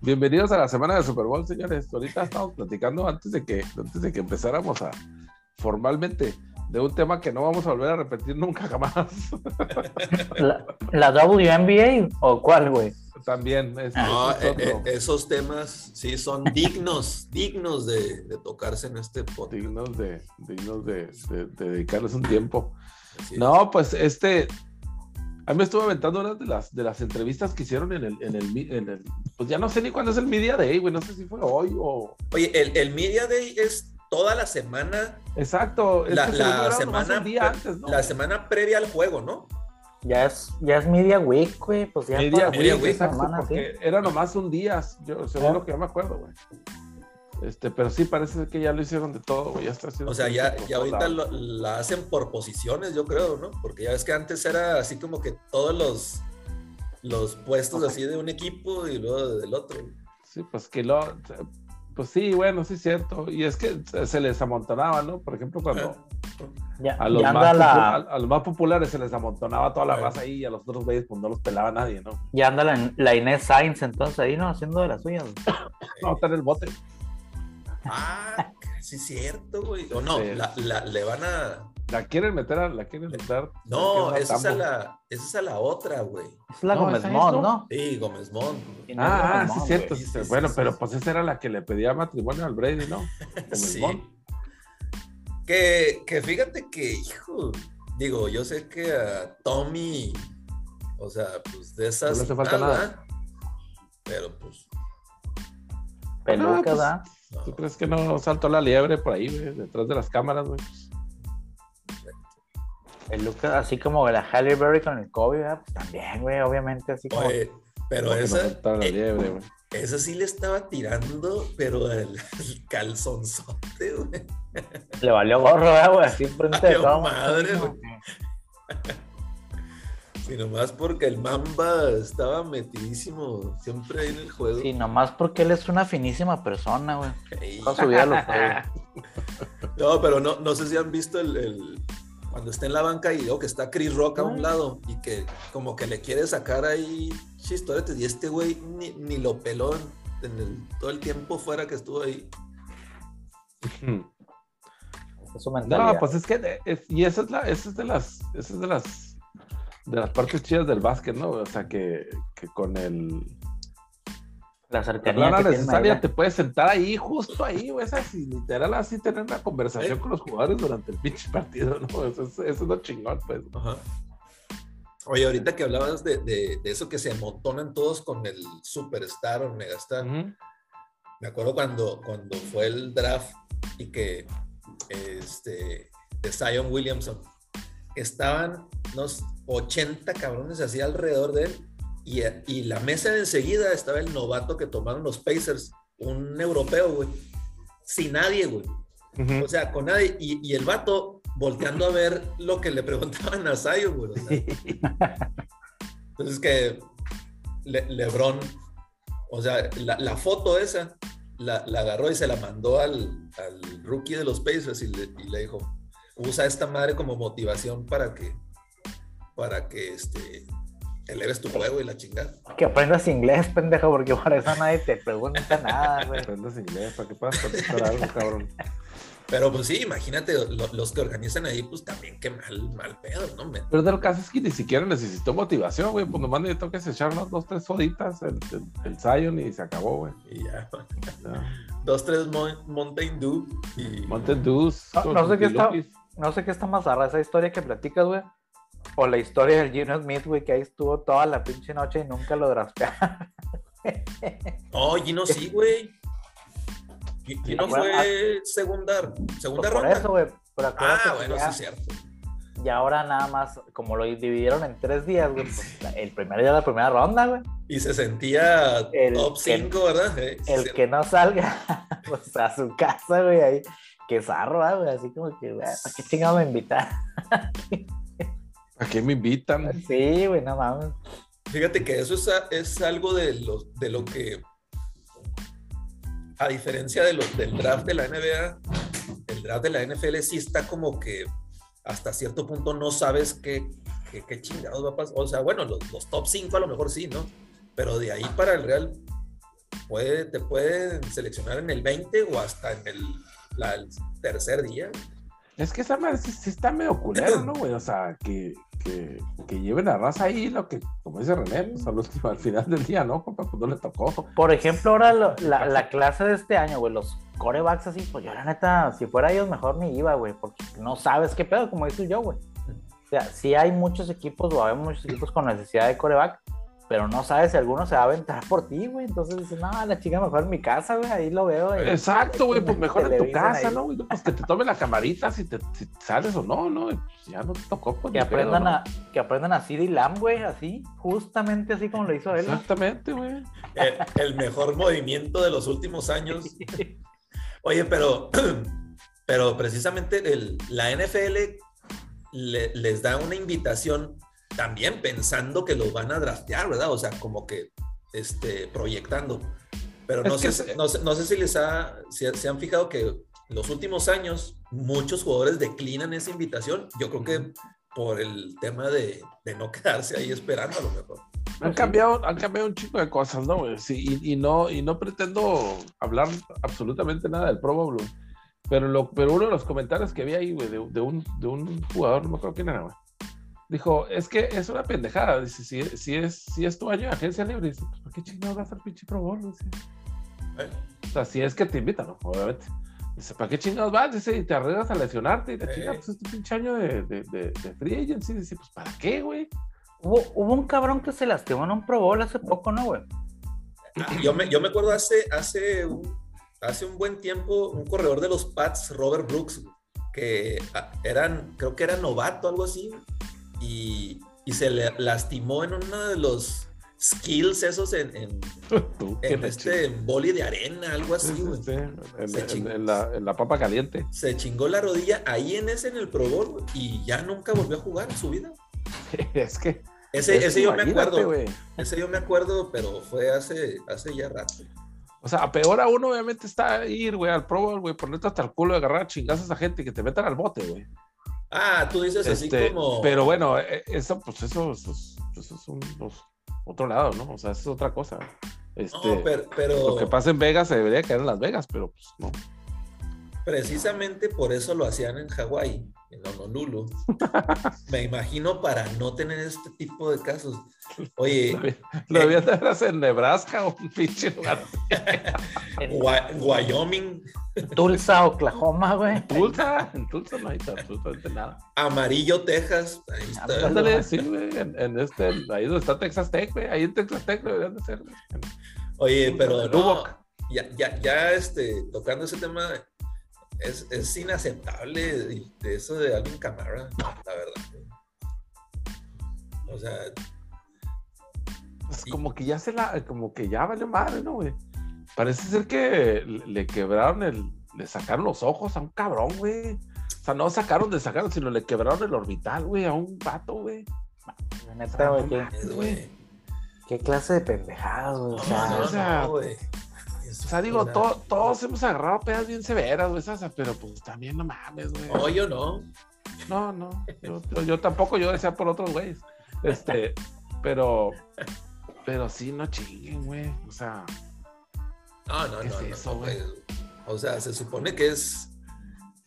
Bienvenidos a la semana de Super Bowl, señores. Ahorita estamos platicando antes de que, antes de que empezáramos a formalmente de un tema que no vamos a volver a repetir nunca jamás. ¿La, la WNBA o cuál, güey? También. es- No, es eh, eh, esos temas sí son dignos, dignos de, de tocarse en este podcast. dignos de, dignos de, de- de dedicarles un tiempo. No, pues este. A mí me estuve aventando una de las, de las entrevistas que hicieron en el, en el, mi- en el- Pues ya no sé ni cuándo es el Media Day, güey. No sé si fue hoy o. Oye, el, el Media Day es toda la semana, Exacto. es la, semana, un día antes, ¿no? la semana previa al juego, ¿no? Ya es, ya es Media Week, güey. Pues ya Media Media Week, exacto, semana, porque sí. era nomás un día, yo, según lo que yo me acuerdo, güey. Este, pero sí parece que ya lo hicieron de todo, güey. Ya está haciendo O sea, ya, ya ahorita lo- la hacen por posiciones, yo creo, ¿no? Porque ya ves que antes era así como que todos los, los puestos así de un equipo y luego del otro. Sí, pues que lo. Pues sí, bueno, sí es cierto. Y es que se- les amontonaba, ¿no? Por ejemplo, cuando Ya, a los, ya más, la, a, a los más populares se les amontonaba toda la raza ahí y a los otros güeyes pues no los pelaba nadie, ¿no? ya anda la, la Inés Sainz entonces ahí, ¿no? Haciendo de las suyas. No, está en el bote. Ah, sí es cierto, güey. O no, Sí. la, la- le van a... La quieren meter a, la quieren meter. No, esa es, a la, esa es a la otra, güey. Es la No, Gómez ¿esa es, Mont, no? Sí, Gómez Mont. Ah, Gómez sí, es cierto. sí, Sí, bueno, sí, pero sí. pues esa era la que le pedía matrimonio al Brady, ¿no? Gómez Sí. Mont. Que, que fíjate que, hijo, digo, yo sé que a Tommy, o sea, pues de esas. No le hace falta nada. Pero pues, Peluca, Ah, pues, ¿verdad? No. ¿Tú crees que no saltó la liebre por ahí, güey? Detrás de las cámaras, güey. Peluca, así como la Halle Berry con el COVID, ¿verdad? Pues también, güey, obviamente, así como. Oye, pero Como no esa, saltara la eh, liebre, güey. esa sí le estaba tirando, pero el, el calzonzote, güey. Le valió gorro, ¿verdad, güey? Así enfrente de todo. madre, güey. Y nomás porque el Mamba estaba metidísimo siempre ahí en el juego. Sí, nomás porque él es una finísima persona, güey. Ey. Toda su vida lo fue, güey. No, pero no, no sé si han visto el, el- cuando está en la banca y luego que está Chris Rock a un lado y que como que le quiere sacar ahí chistoretes y este güey ni, ni lo peló en, en el- todo el tiempo fuera que estuvo ahí. Es su mentalidad. No, pues es que de- es- y esa es la, esa es de las, esa es de las de las partes chidas del básquet, ¿no? O sea que, que con el la la cercanía tiene necesaria te puedes sentar ahí, justo ahí, güey, así, literal, así tener una conversación ¿Eh? con los jugadores durante el pinche partido, ¿no? Eso es, eso es lo chingón, pues. Ajá. Oye, ahorita que hablabas de, de- de eso que se amontonan todos con el superstar o megastar, me acuerdo cuando, cuando fue el draft y que este de Zion Williamson estaban unos 80 cabrones así alrededor de él y, y la mesa de enseguida estaba el novato que tomaron los Pacers, un europeo, güey, sin nadie, güey. Ujú. O sea, con nadie. Y, y el vato volteando a ver lo que le preguntaban a Zion, güey. o sea. entonces que Le- Lebron, o sea, la, la foto esa, la, la agarró y se la mandó al, al rookie de los Pacers y le, y le dijo, usa esta madre como motivación para que, para que este, eleves tu juego y la chingada. Que aprendas inglés, pendejo, porque por eso nadie te pregunta nada, güey. Aprendas inglés para que puedas contestar algo, cabrón. Pero pues sí, imagínate, lo- los que organizan ahí, pues también qué mal, mal pedo, ¿no? Me- Pero del caso es que ni siquiera necesitó motivación, güey. Pues nomás que se echar unas dos, tres soditas, el, el, el Zion y se acabó, güey. Y ya. Ya. Dos, tres Mon- Mountain Dew y... Mountain Dews. No, no sé qué está-. No sé qué está más rara, esa historia que platicas, güey. O la historia del Gino Smith, güey, que ahí estuvo toda la pinche noche y nunca lo draftearon. Oh, Gino sí, güey. Gi- Gino fue segunda, segunda Pues por ronda. eso, güey. Ah, bueno, ya- sí es cierto. Y ahora nada más, como lo dividieron en tres días, güey, pues el primer día de la primera ronda, güey. Y se sentía El top que- 5, ¿verdad? Eh, El que no salga, pues a su casa, güey, ahí. Que zarro, ah, güey, así como que, güey, ¿para qué chingado me invitar? ¿A qué me invitan? Sí, güey, no mames. Fíjate que eso es, a- es algo de lo, de lo que, a diferencia de los, del draft de la NBA, el draft de la NFL sí está como que hasta cierto punto no sabes qué, qué, qué chingados va a pasar. O sea, bueno, los, los top 5 a lo mejor sí, ¿no? Pero de ahí para el Real, puede, te pueden seleccionar en el 20 o hasta en el, la- el tercer día. Es que esa madre sí, sí está medio culero, ¿no, güey? O sea, que, que, que lleven a raza ahí lo que, como dice René, pues al, último, al final del día, ¿no? compa? Pues no le tocó. Por ejemplo, ahora lo- la, la clase de este año, güey, los corebacks así, pues yo la neta, si fuera ellos mejor ni iba, güey, porque no sabes qué pedo, como dices yo, güey. O sea, sí hay muchos equipos, o hay muchos equipos con necesidad de coreback, pero no sabes si alguno se va a aventar por ti, güey. Entonces dices, no, la chica mejor en mi casa, güey, ahí lo veo. Exacto, güey, pues mejor en tu casa, ahí. ¿no? güey? Pues que te tome la camarita si te si sales o no, ¿no? Pues ya no te tocó, pues. Que pedo, aprendan, ¿no? a, que aprendan a CD Lamb, güey, así, justamente así como lo hizo él. Exactamente, güey. El mejor movimiento de los últimos años. Oye, pero, pero precisamente el- la NFL le- les da una invitación también pensando que los van a draftear, ¿verdad? O sea, como que este, proyectando. Pero no, sé, se- no, sé, no sé si les ha, si se han fijado que en los últimos años muchos jugadores declinan esa invitación. Yo creo que por el tema de, de no quedarse ahí esperando a lo mejor. Han cambiado, han cambiado un chico de cosas, ¿no? güey? Sí, y, y no, y no pretendo hablar absolutamente nada del Pro Bowl. Pero, lo, pero uno de los comentarios que vi ahí, güey, de, de un, de un jugador, no me acuerdo quién era, güey. Dijo, es que es una pendejada. Dice, si, si, es, si es tu año de agencia libre, dice, pues, ¿para qué chingados vas al pinche Pro Bowl? Dice, ¿eh? O sea, si es que te invitan, ¿no? Obviamente. Dice, ¿para qué chingados vas? Dice, y te arriesgas a lesionarte. Y la Eh. chinga, pues es tu pinche año de, de, de, de free agency. Dice, pues, ¿para qué, güey? Hubo, hubo un cabrón que se lastimó en un Pro Bowl hace poco, ¿no, güey? Ah, Yo me, yo me acuerdo hace, hace, un, hace un buen tiempo, un corredor de los Pats, Robert Brooks, que ah, eran, creo que era novato, algo así, y, y se le lastimó en uno de los skills esos en, que en este boli de arena, algo Sí, así, sí, En, chingó. la, en la papa caliente. Se chingó la rodilla ahí en ese, en el Pro Bowl, y ya nunca volvió a jugar en su vida. es que. Ese, es ese yo me acuerdo, güey. ese yo me acuerdo, pero fue hace, hace ya rato. O sea, peor aún, obviamente, está ir, güey, al Pro Bowl, güey, ponerte hasta el culo de agarrar a chingazos a gente y que te metan al bote, güey. Ah, tú dices así Este, como... Pero bueno, eh, eso, pues eso, eso, es- eso es un, pues, otro lado, ¿no? O sea, eso es otra cosa. Este, No, pero, pero Lo que pasa en Vegas se debería quedar en Las Vegas, pero pues no. Precisamente por eso lo hacían en Hawái, en Honolulu. Me imagino para no tener este tipo de casos. Oye, Lo debían de hacer en Nebraska o un pinche lugar. Wyoming, Tulsa, Oklahoma, güey. Tulsa, en Tulsa no hay absolutamente nada. Amarillo, Texas. Ahí está. Ándale. Sí, güey, en, en este, ahí donde está Texas Tech, güey, ahí en Texas Tech deberían de ser. güey. Oye, pero no, ya, ya, ya este, tocando ese tema, es, es inaceptable de, de eso de Alvin Camara, la verdad. O sea, Pues como que ya se la, como que ya valió madre, ¿no, güey? Parece ser que le, le quebraron el, le sacaron los ojos a un cabrón, güey. O sea, no sacaron de sacaron, sino le quebraron el orbital, güey, a un vato, güey. La neta, güey, ¿qué, clase de pendejadas, güey. O No, sea, no, o sea, no, güey. O sea, digo, to- todos hemos agarrado pedas bien severas, güey, esas, pero pues también no mames, güey. No, yo no. No, no, yo, yo- yo tampoco, yo decía por otros güeyes. Este, pero, pero sí, no chinguen, güey. O sea, No, no, ¿Qué no. es no, eso, no, güey? O sea, se supone que es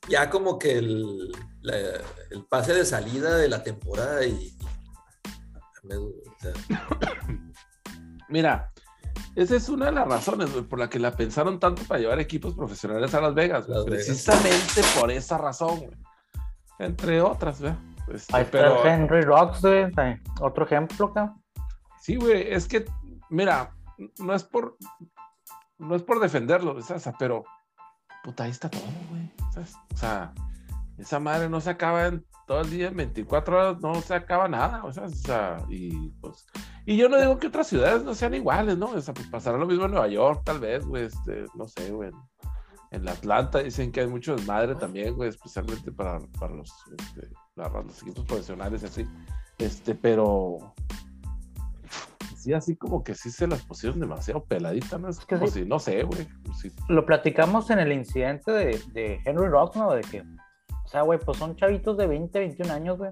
ya como que el, la- el pase de salida de la temporada y. me- o sea, mira, esa es una de las razones, güey, por la que la pensaron tanto para llevar equipos profesionales a Las Vegas. Las Vegas. Precisamente por esa razón, güey. Entre otras. Este, ahí está pero, Henry Rocks, Otro ejemplo, cabrón. Sí, güey, es que, mira, no es por, no es por defenderlo, ¿sabes? pero, puta, ahí está todo, güey, ¿sabes? O sea, esa madre no se acaba en todo el día, en 24 horas, no se acaba nada, sea, o sea, y pues, y yo no digo que otras ciudades no sean iguales, ¿no? O sea, pues pasará lo mismo en Nueva York, tal vez, güey, este, no sé, güey. En, en la Atlanta dicen que hay mucho desmadre también, güey, especialmente para, para los, este, para los equipos profesionales y así. Este, pero sí, así como que sí se las pusieron demasiado peladitas, ¿no? Es como sí. si, no sé, güey. si- Lo platicamos en el incidente de, de Henry Rocks, ¿no? De que, sea, güey, pues son chavitos de 20, 21 años, güey.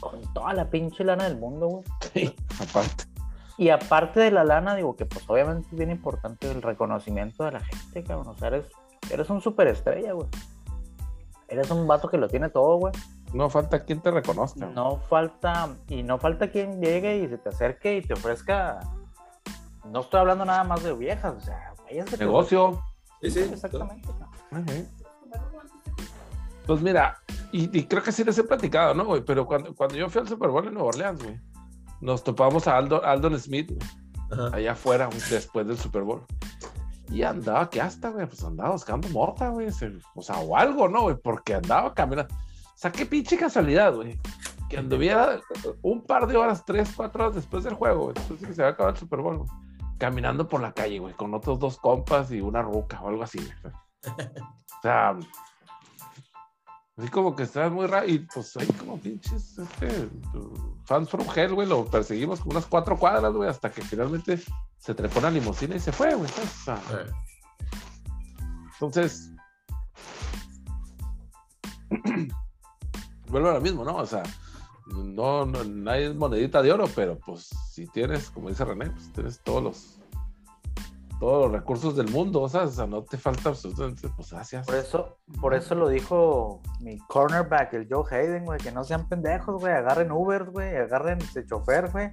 Con toda la pinche lana del mundo, güey. Sí, aparte. Y aparte de la lana, digo que pues obviamente es bien importante el reconocimiento de la gente, cabrón. O sea, eres, eres un superestrella, güey. Eres un vato que lo tiene todo, güey. No falta quien te reconozca. No falta, y no falta quien llegue y se te acerque y te ofrezca. No estoy hablando nada más de viejas, o sea, te Negocio. Sí, sí. Exactamente. ¿no? Ujú. Pues mira, y, y creo que sí les he platicado, ¿no, güey? Pero cuando, cuando yo fui al Super Bowl en Nueva Orleans, güey, nos topamos a Aldo, Aldon Smith, güey, allá afuera, güey, después del Super Bowl. Y andaba, ¿qué hasta, güey? Pues andaba buscando mota, güey. O sea, o algo, ¿no, güey? Porque andaba caminando. O sea, qué pinche casualidad, güey. Que anduviera un par de horas, tres, cuatro horas después del juego, güey, después de que se había acabado el Super Bowl, güey, caminando por la calle, güey, con otros dos compas y una ruca o algo así, güey. O sea, así como que estaba muy raro. Y pues ahí como pinches este, fans from hell, güey, lo perseguimos con unas cuatro cuadras, güey, hasta que finalmente se trepó una limusina y se fue, güey. entonces, vuelvo a lo mismo, ¿no? O sea, no, no, nadie es monedita de oro, pero pues si tienes, como dice René, pues tienes todos los todos los recursos del mundo, o sea, o sea no te falta absolutamente, pues gracias. Por eso, por eso lo dijo mi cornerback, el Joe Hayden, güey, que no sean pendejos, güey, agarren Uber, güey, agarren ese chofer, güey,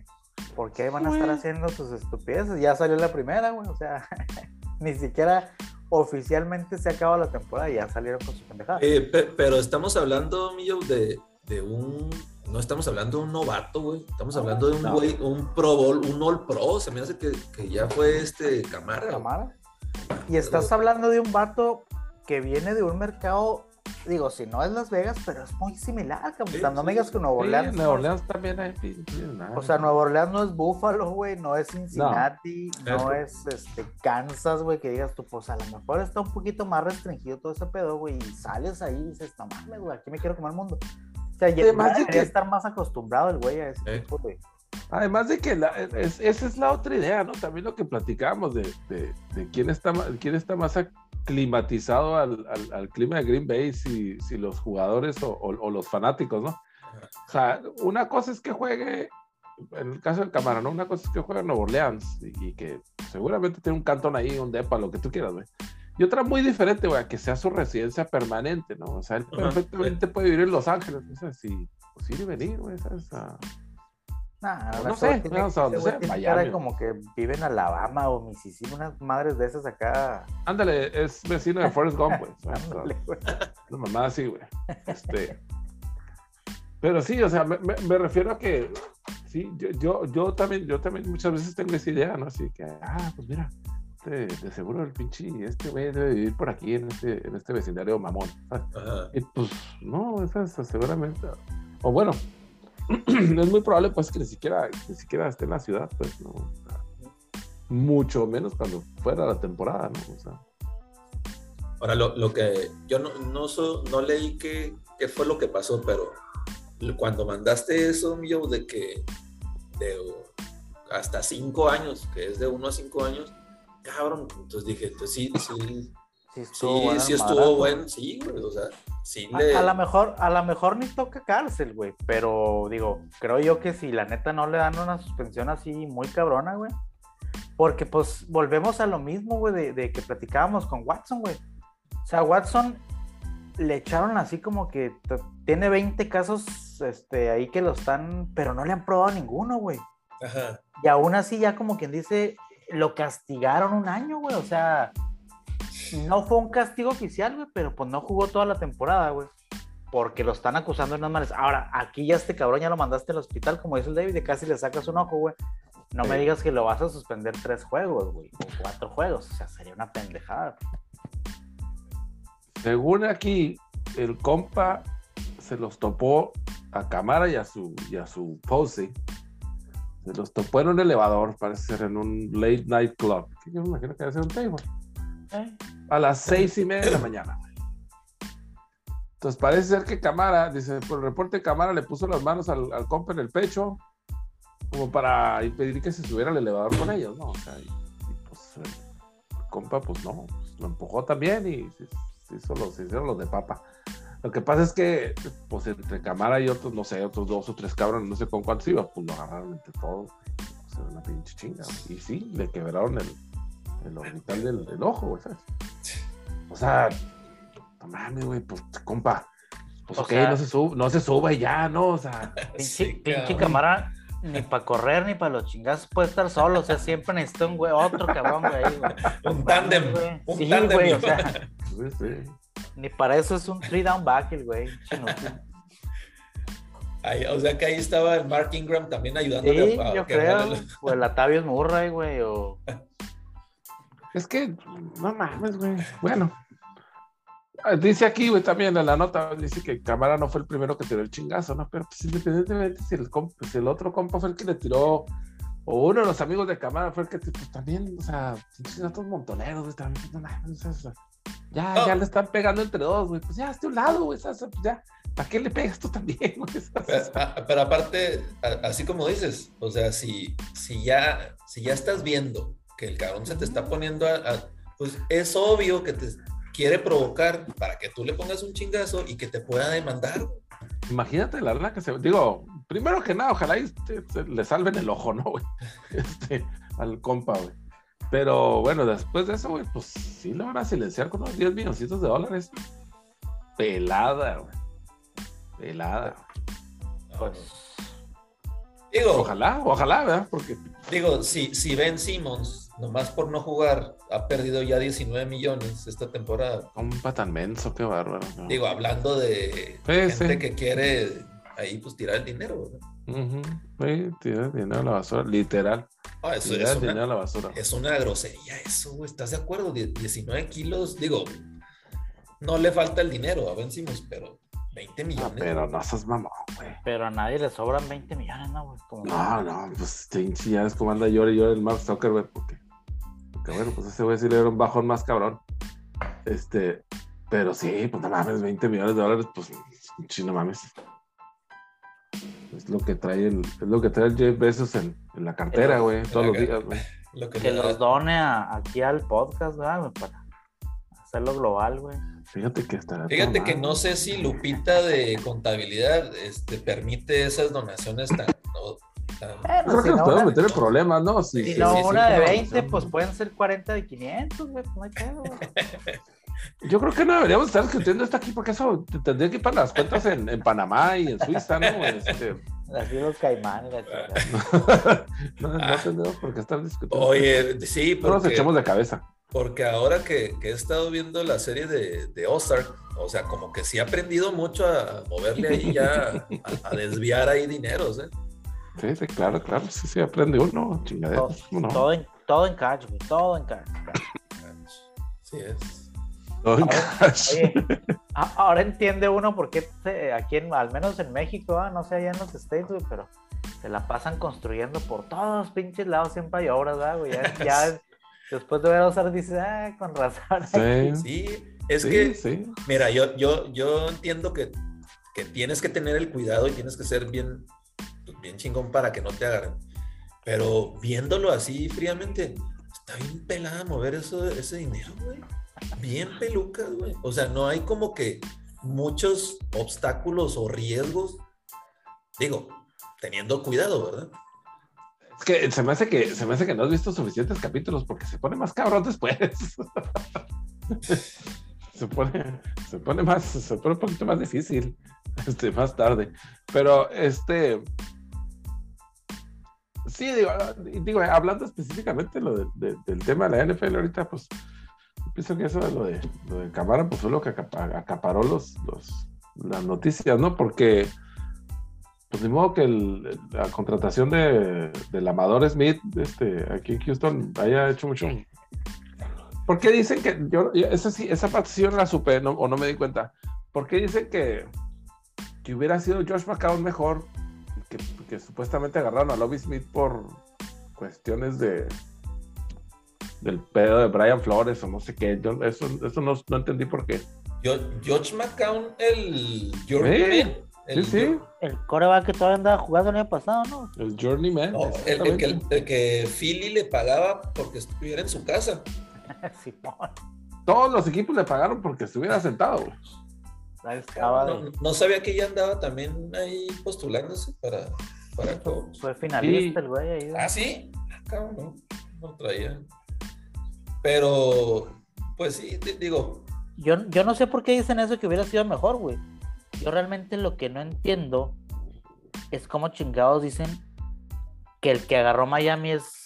porque ahí van a estar haciendo sus estupideces. Ya salió la primera, güey, o sea, ni siquiera oficialmente se acaba la temporada y ya salieron con su pendejada. eh, pe- pero estamos hablando, Millo, de, de un. No estamos hablando de un novato, güey. Estamos hablando de un No. güey, un Pro Bowl, un All Pro. Se me hace que, que ya fue este Camara. Camara. Y estás hablando de un vato que viene de un mercado, digo, si no es Las Vegas, pero es muy similar. Sí, no sí, me digas sí. que Nueva Sí, Orleans. no Nueva Orleans también hay. O sea, Nueva Orleans no es Buffalo, güey, no es Cincinnati, no, es este, Kansas, güey, que digas tú, pues a lo mejor está un poquito más restringido todo ese pedo, güey, y sales ahí y dices, no mames, güey, aquí me quiero comer el mundo. Sea, ya, Además ya de que- estar más acostumbrado el güey a ese Eh. tipo de... Además de que la- es- esa es la otra idea, ¿no? También lo que platicábamos de, de- de quién, está, quién está más aclimatizado al, al- al clima de Green Bay, si, si los jugadores o, o- o los fanáticos, ¿no? O sea, una cosa es que juegue, en el caso del Cámara, ¿no? Una cosa es que juegue en Nueva Orleans y, y que seguramente tiene un cantón ahí, un depa, lo que tú quieras, güey. Y otra muy diferente, güey, a que sea su residencia permanente, ¿no? O sea, él Ajá, perfectamente puede vivir en Los Ángeles, o sea, si, pues ir y venir, güey, ¿sabes? Sea, Nah, No sé, tiene- no, o sea, sea, tiene Miami. cara como que vive en Alabama o Mississippi, unas madres de esas acá. Ándale, es vecino de Forrest Gump, güey. Ándale, güey. Una mamá así, güey. Este. Pero sí, o sea, me, me- me refiero a que sí, yo, yo, yo también, yo también muchas veces tengo esa idea, ¿no? Así que, ah, pues mira, de, de seguro el pinche, este güey debe vivir por aquí en este, en este vecindario mamón. Y pues, no, esa es seguramente. O bueno, es muy probable, pues, que ni siquiera, ni siquiera esté en la ciudad, pues, ¿no? O sea, mucho menos cuando fuera la temporada, ¿no? O sea. Ahora, lo, lo que yo no, no, so- no leí qué, qué fue lo que pasó, pero cuando mandaste eso, Millo, de que de hasta cinco años, que es de uno a cinco años, cabrón, entonces dije, entonces sí, sí, Sí, sí, estuvo bueno sí estuvo bueno, sí, güey, o sea, sí le... A, a lo mejor, a lo mejor ni toca cárcel, güey. Pero digo, creo yo que si la neta no le dan una suspensión así muy cabrona, güey. Porque pues volvemos a lo mismo, güey, de, de que platicábamos con Watson, güey. O sea, Watson le echaron así como que tiene 20 casos este, ahí que lo están, pero no le han probado ninguno, güey. Ajá. Y aún así, ya como quien dice, lo castigaron un año, güey. O sea, no fue un castigo oficial, güey, pero pues no jugó toda la temporada, güey. Porque lo están acusando de unas malas. Ahora, aquí ya este cabrón ya lo mandaste al hospital, como dice el David, de casi le sacas un ojo, güey. No me digas que lo vas a suspender tres juegos, güey, o cuatro juegos. O sea, sería una pendejada. Según aquí, el compa se los topó a Camara y a su, y a su Posey. Se los topó en un elevador, parece ser en un late night club. Yo me imagino que debe ser un table. ¿Eh? A las seis y media de la mañana. Entonces parece ser que Camara, dice, por el reporte de Camara le puso las manos al, al compa en el pecho como para impedir que se subiera al elevador con ellos, ¿no? O sea, y, y, pues el, el compa, pues no, pues, lo empujó también y se, se hizo los- se hicieron los de papa. Lo que pasa es que, pues entre Camara y otros, no sé, otros dos o tres cabrones, no sé con cuántos iba, pues lo agarraron entre todos. pues era una pinche chinga. güey. Y sí, le quebraron el, el orbital del, del ojo, güey, ¿sabes? O sea, no mames, güey, pues, compa. Pues, O ok, sea- no, se sub, no se suba y ya, ¿no? O sea, Pinche, Sí, pinche cabrón. cámara, ni para correr ni para los chingazos puede estar solo. O sea, siempre necesita un güey, otro cabrón, güey. Un tándem, Güey. un Sí, tándem. güey, o sea, pues, sí. Ni para eso es un three down back el güey. Ahí- o sea que ahí estaba el Mark Ingram también Sí, ayudándole a, a yo creo. O el Latavius Murray, güey, o... Es que, no mames, güey. Bueno. Ah, Dice aquí, güey, también en la nota, dice que Cámara no fue el primero que tiró el chingazo, ¿no? Pero pues independientemente si el, comp- si el otro compa fue el que le tiró, o uno de los amigos de Cámara fue el que, pues también, o sea, otros montoneros, güey, también, no mames, o sea, ya, No. ya le están pegando entre dos, güey, pues ya, hazte un lado, güey, pues ya, ¿para qué le pegas tú también, güey? Sea, Pero, aparte, así como dices, o sea, si, si, ya, si ya estás viendo que el cabrón se te está poniendo a, a- pues es obvio que te quiere provocar para que tú le pongas un chingazo y que te pueda demandar. Imagínate la lana que se. Digo, primero que nada, ojalá y le salven el ojo, ¿no, güey? Este, al compa, güey. Pero bueno, después de eso, güey, pues sí lo van a silenciar con unos 10 milloncitos de dólares. Pelada, güey. Pelada. Pues, Digo, Ojalá, ojalá, ¿verdad? Porque digo, si, si Ben Simmons, nomás por no jugar, ha perdido ya 19 millones esta temporada. compa tan menso, qué bárbaro. ¿no? Digo, hablando de Sí, gente sí. que quiere ahí pues tirar el dinero. ¿verdad? Ujú, Sí, tira el dinero a la basura, literal. Ah, eso Tira es el dinero una, a la basura. es una grosería eso, güey. ¿Estás de acuerdo? Die- 19 kilos, digo, no le falta el dinero a Ben Simmons, pero 20 Ah, millones. pero no seas mamón, güey. pero a nadie le sobran 20 millones, ¿no, güey? Como... No, no, pues ya es como anda llore y llore el Mark Zuckerberg, porque, porque bueno, pues ese güey sí le dieron un bajón más cabrón. Este, pero sí, pues no mames, 20 millones de dólares, pues sí, no mames. Es lo que trae el, es lo que trae el Jeff Bezos en, en la cartera, güey, todos los días, güey. Lo que Que los done a- aquí al podcast, ¿verdad, güey? Para hacerlo global, güey. Fíjate que está. Fíjate que no sé si Lupita de contabilidad este, permite esas donaciones tan. No, tan- Bueno, Creo si que nos no, podemos meter en problemas, ¿no? Sí, Si sí, no, una de claro, 20, sí. pues pueden ser 40 de 500, güey. pues No hay pedo. Yo creo que no deberíamos estar discutiendo esto aquí porque eso te- tendría que ir para las cuentas en, en Panamá y en Suiza, ¿no? Este, Así los caimanes, la chingada. no, no tendríamos por qué estar discutiendo. Oye, sí, no nos porque, echemos de cabeza. porque ahora que, que he estado viendo la serie de, de Ozark, o sea, como que sí he aprendido mucho a, a moverle ahí ya, a, a desviar ahí dineros, ¿eh? Sí, sí, claro, claro. Sí, sí, aprende uno, chingadera. Todo, ¿cómo no? todo en, todo en cash, güey. Todo en cash. Sí es. Todo en Ahora- cash. Oye, ahora entiende uno por qué aquí, en, al menos en México, ah, no sé allá en los States, güey, pero se la pasan construyendo por todos pinches lados, siempre hay obras, ¿verdad, güey. Ya, ya después de ver a usar, dices, ah, con razón. Sí, Sí, es sí, que, sí. mira, yo, yo, yo entiendo que, que tienes que tener el cuidado y tienes que ser bien, pues, bien chingón para que no te agarren. Pero viéndolo así fríamente, está bien pelada mover eso, ese dinero, güey. Bien pelucas, güey. O sea, no hay como que muchos obstáculos o riesgos. Digo, teniendo cuidado, ¿verdad? Es que se me hace que se me hace que no has visto suficientes capítulos porque se pone más cabrón después. se pone, se pone más, se pone un poquito más difícil, este, más tarde. Pero este sí, digo, digo, hablando específicamente lo de- de- del tema de la NFL ahorita, pues pienso que eso de lo de lo de Camara, pues fue lo que acapa- acaparó los, los las noticias, ¿no? Porque pues ni modo que el- la contratación de, del Amador Smith este, aquí en Houston haya hecho mucho. ¿Por qué dicen que yo, esa, sí, esa no la supe no- o no me di cuenta? ¿Por qué dicen que, que hubiera sido Josh McCown mejor que, que supuestamente agarraron a Lobby Smith por cuestiones de del pedo de Brian Flores o no sé qué? Yo eso, eso no, no entendí por qué. Yo, George McCown, el Journeyman. Sí, el, sí, sí, El coreback que todavía andaba jugando el año pasado, ¿no? el Journeyman. No, el, el que, el que Philly le pagaba porque estuviera en su casa. Simón. Todos los equipos le pagaron porque estuviera sentado, No, de- no sabía que ya andaba también ahí postulándose para. para coach. Fue finalista Sí. el güey ahí. Ah, sí. Ah, cabrón, no, no traía. Pero, pues sí, digo, Yo, yo no sé por qué dicen eso que hubiera sido mejor, güey. Yo realmente lo que no entiendo es cómo chingados dicen que el que agarró Miami es,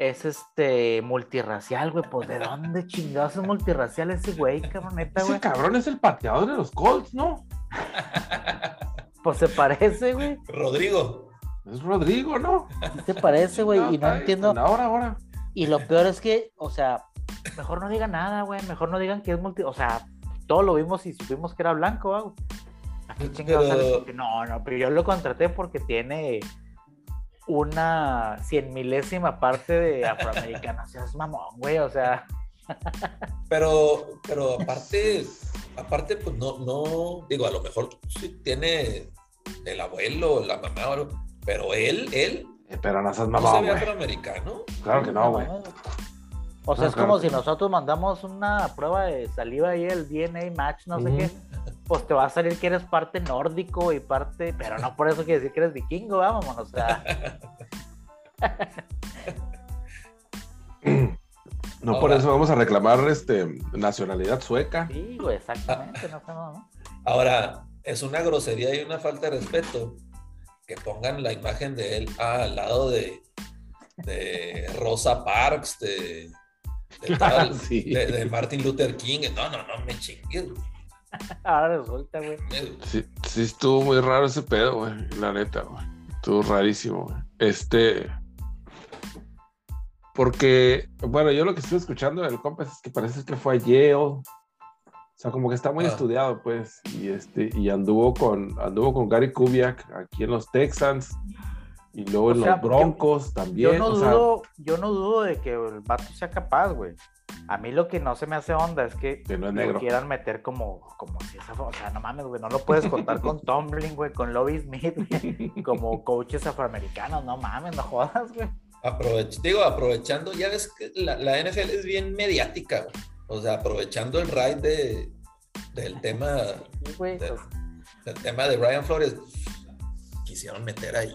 es este multirracial, güey. Pues de dónde chingados es multirracial ese güey, cabroneta, Ese güey. cabrón es el pateador de los Colts, ¿no? Pues se parece, güey. Rodrigo. Es Rodrigo, ¿no? Sí Se parece, güey. Y no ahí, entiendo. Ahora, ahora. Y lo peor es que, o sea, mejor no digan nada, güey. Mejor no digan que es multi. O sea, todo lo vimos y supimos que era blanco, güey. ¿A qué chingados Pero- sale? No, no, pero yo lo contraté porque tiene una cien milésima parte de afroamericana. O sea, es mamón, güey. O sea, Pero, pero aparte, aparte, pues no, no, digo, a lo mejor sí tiene el abuelo, la mamá o algo, pero él, él Eh, pero no seas no se mamón, ve güey. afroamericano. Claro que no, güey. O sea, No, es como si no. nosotros mandamos una prueba de saliva y el DNA match, no sé qué. Pues te va a salir que eres parte nórdico y parte, pero no por eso quiere decir que eres vikingo, vamos, o sea. No por eso vamos a reclamar este nacionalidad sueca. Sí, güey, exactamente, no sé, no, no. Ahora, es una grosería y una falta de respeto que pongan la imagen de él ah, al lado de, de Rosa Parks, de, de, tal, Sí. de, de Martin Luther King. No, no, no me chingues. güey. Ahora resulta, güey. Sí, sí estuvo muy raro ese pedo, güey. La neta, güey. Estuvo rarísimo, güey. Este. Porque, bueno, yo lo que estuve escuchando del compa es que parece que fue a Yale. O sea, como que está muy Ah. estudiado, pues. Y este, y anduvo con, anduvo con Gary Kubiak aquí en los Texans. Y luego O en sea, los Broncos también. Yo no o sea, dudo, yo no dudo de que el vato sea capaz, güey. A mí lo que no se me hace onda es que que no es lo negro. quieran meter como, como si esa, o sea, no mames, güey, no lo puedes contar con Tomlin, güey, con Lobby Smith, güey, como coaches afroamericanos, no mames, no jodas, güey. Aprovech- digo, aprovechando, ya ves que la, la NFL es bien mediática, güey. o sea, aprovechando el ride de, del tema Sí, güey, de- pues, del tema de Brian Flores, quisieron meter ahí.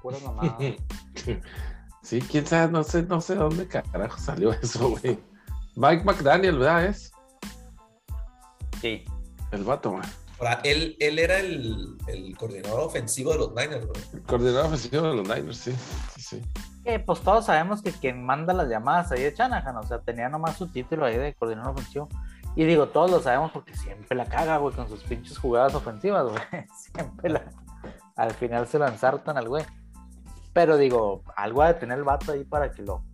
pura mamada. Sí, quién sabe, no sé, no sé dónde carajo salió eso, güey. Mike McDaniel, ¿verdad? Es Sí. el vato, güey. Ahora, él, él era el, el coordinador ofensivo de los Niners, güey. El coordinador ofensivo de los Niners, sí. sí, sí. Eh, pues todos sabemos que quien manda las llamadas ahí es Shanahan, o sea, tenía nomás su título ahí de coordinador ofensivo. Y digo, todos lo sabemos porque siempre la caga, güey, con sus pinches jugadas ofensivas, güey. Siempre la. Al final se lo ensartan al güey. Pero digo, algo ha de tener el vato ahí para que lo,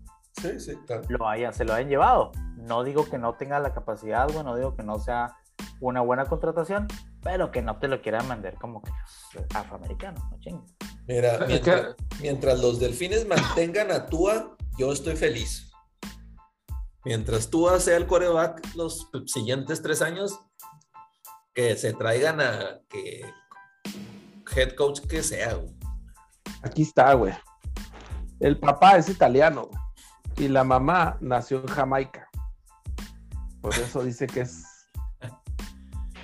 Sí, sí, claro. lo hayan, se lo hayan llevado. No digo que no tenga la capacidad, güey, no digo que no sea una buena contratación, pero que no te lo quieran vender como que afroamericano, no chingues. Mira, Es mientras, mientras los delfines mantengan a Tua, yo estoy feliz. Mientras Tua sea el coreback los siguientes tres años, que se traigan a que head coach que sea. güey. Aquí está, güey. El papá es italiano y la mamá nació en Jamaica. Por eso dice que es,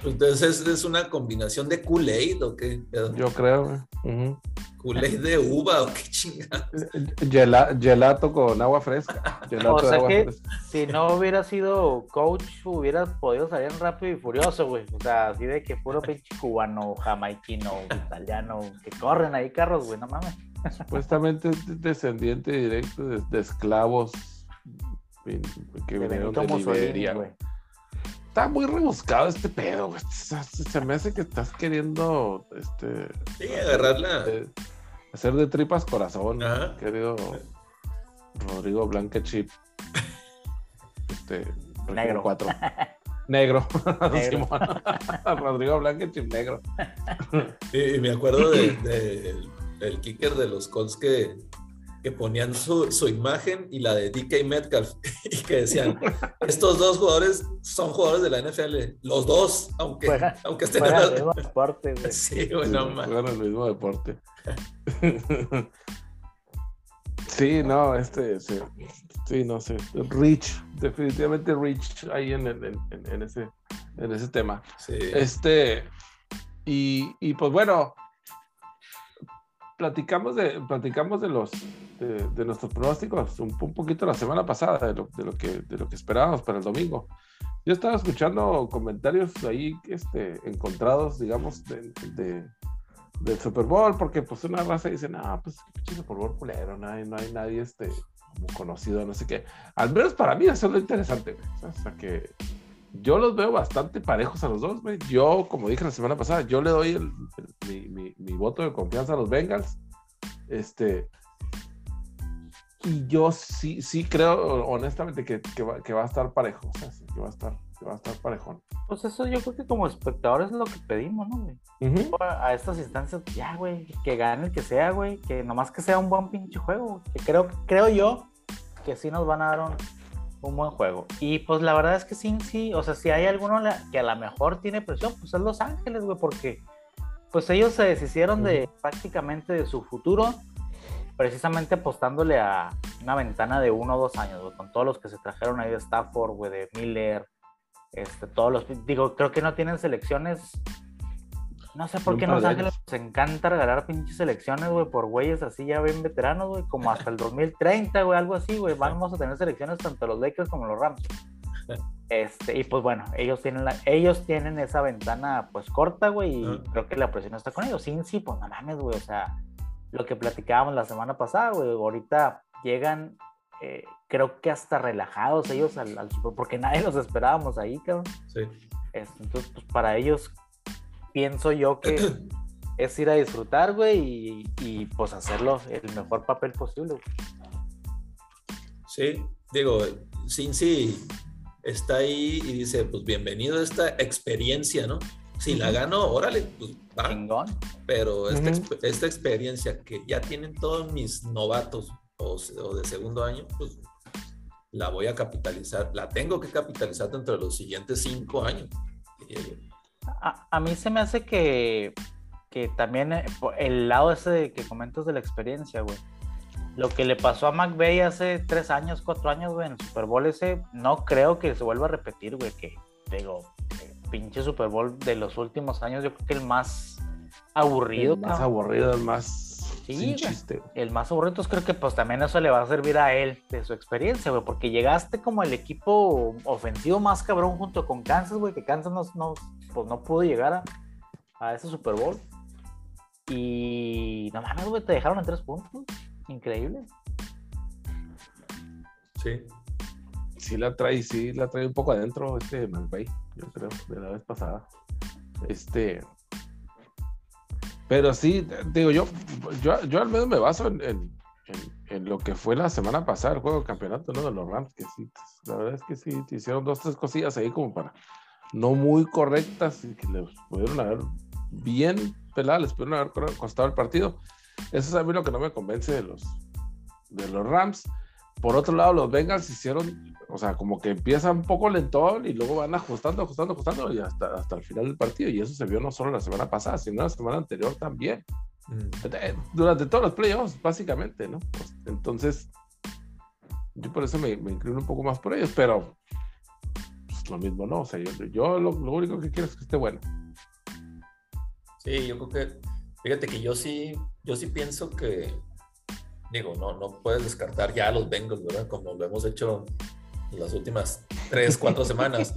Entonces es, una combinación de Kool-Aid o qué? yo creo, güey. Kool-Aid de uva o qué chingada. Gela- gelato con agua fresca. Gelato O de sea agua que fresca. si no hubiera sido coach, hubieras podido salir en rápido y furioso, güey. O sea, así de que puro pinche cubano, jamaiquino, italiano, que corren ahí carros, güey, no mames. Supuestamente es descendiente directo de, de esclavos que De vinieron de Liberia. güey. Está muy rebuscado este pedo, güey. Se, se me hace que estás queriendo este, Sí, agarrarla. eh, hacer de tripas corazón, Ajá. querido Rodrigo Blanca Chip. Este, Negro. 4. Negro. Rodrigo Blanca Chip negro. Y, y me acuerdo de, de- del kicker de los Colts que, que ponían su, su imagen y la de DK Metcalf y que decían, estos dos jugadores son jugadores de la NFL, los dos, aunque, aunque estén en Fuera la- de mismo deporte, güey. Sí, bueno, man. Juegan el mismo deporte. sí, no, este, sí, sí, no sé. Rich, definitivamente Rich ahí en, el- en- en- en ese, en ese tema. Sí. Este, Y, y pues bueno, platicamos de, platicamos de los de, de nuestros pronósticos un, un, poquito la semana pasada de lo, de lo, que, de lo que esperábamos para el domingo. Yo estaba escuchando comentarios ahí este, encontrados, digamos, de, de, del Super Bowl, porque pues una raza dice, ah, pues pinche Super Bowl culero, no hay, no hay nadie este, como conocido, no sé qué. Al menos para mí eso es lo interesante, o sea, que yo los veo bastante parejos a los dos. Yo, como dije la semana pasada, yo le doy el, el, mi, mi, mi, voto de confianza a los Bengals. Este, y yo sí, sí creo, honestamente, que, que, va, que va, a estar parejo. O sea, que va a estar, que va a estar parejón. Pues eso yo creo que como espectadores es lo que pedimos, ¿no, güey? Uh -huh. a, a, estas instancias, ya, güey, que gane el que sea, güey, que nomás que sea un buen pinche juego, que creo, creo yo que sí nos van a dar un, un buen juego. Y pues la verdad es que sí, sí, o sea, si hay alguno que a lo mejor tiene presión, pues es Los Ángeles, güey, porque pues ellos se deshicieron uh -huh. de prácticamente de su futuro precisamente apostándole a una ventana de uno o dos años, güey, con todos los que se trajeron ahí de Stafford, güey, de Miller, este, todos los, digo, creo que no tienen selecciones, no sé por qué Los Ángeles les encanta regalar pinches selecciones, güey, por güeyes así ya bien veteranos, güey, como hasta el 2030, güey, algo así, güey, vamos a tener selecciones tanto los Lakers como los Rams. Este, y pues bueno, ellos tienen la, ellos tienen esa ventana pues corta, güey, y uh -huh. creo que la presión está con ellos. Sin sí, pues no mames, güey, o sea, lo que platicábamos la semana pasada, güey. Ahorita llegan, eh, creo que hasta relajados ellos al, al, porque nadie los esperábamos ahí, cabrón. Sí. Entonces, pues para ellos, pienso yo que es ir a disfrutar, güey, y, y, pues hacerlo el mejor papel posible. Güey. Sí, digo, Cincy está ahí y dice, pues bienvenido a esta experiencia, ¿no? Si la gano, órale, pues va. Chingón. Pero esta, uh -huh. esta, experiencia que ya tienen todos mis novatos o, o, de segundo año, pues la voy a capitalizar, la tengo que capitalizar dentro de los siguientes cinco años. A, a mí se me hace que, que también eh, el lado ese que comentas de la experiencia, güey. Lo que le pasó a McVeigh hace tres años, cuatro años, güey, en el Super Bowl ese, no creo que se vuelva a repetir, güey, que digo, pinche Super Bowl de los últimos años, yo creo que el más aburrido. El más cabrón. aburrido, el más sí, sin chiste. El más aburrido, entonces creo que pues también eso le va a servir a él de su experiencia, güey, porque llegaste como el equipo ofensivo más cabrón junto con Kansas, güey, que Kansas no, no, pues no pudo llegar a, a ese Super Bowl. Y no mames, güey, te dejaron en tres puntos. Increíble. Sí. Sí la trae, sí la trae un poco adentro este McVay, yo creo, de la vez pasada. Este. Pero sí, digo, yo, yo, yo al menos me baso en, en, en, en, lo que fue la semana pasada, el juego de campeonato, ¿no? De los Rams, que sí, la verdad es que sí, te hicieron dos, tres cosillas ahí como para no muy correctas y que les pudieron haber bien peladas, les pudieron haber costado el partido. Eso es a mí lo que no me convence de los, de los Rams. Por otro lado, los Bengals hicieron, o sea, como que empiezan un poco lentón y luego van ajustando, ajustando, ajustando y hasta, hasta el final del partido. Y eso se vio no solo la semana pasada, sino la semana anterior también. Mm. Durante todos los playoffs, básicamente, ¿no? Pues, entonces, yo por eso me, me, inclino un poco más por ellos, pero pues, lo mismo, ¿no? O sea, yo, yo lo, lo único que quiero es que esté bueno. Sí, yo creo que, fíjate que yo sí, yo sí pienso que, digo, no, no puedes descartar ya a los Bengals, ¿verdad? Como lo hemos hecho las últimas tres, cuatro semanas.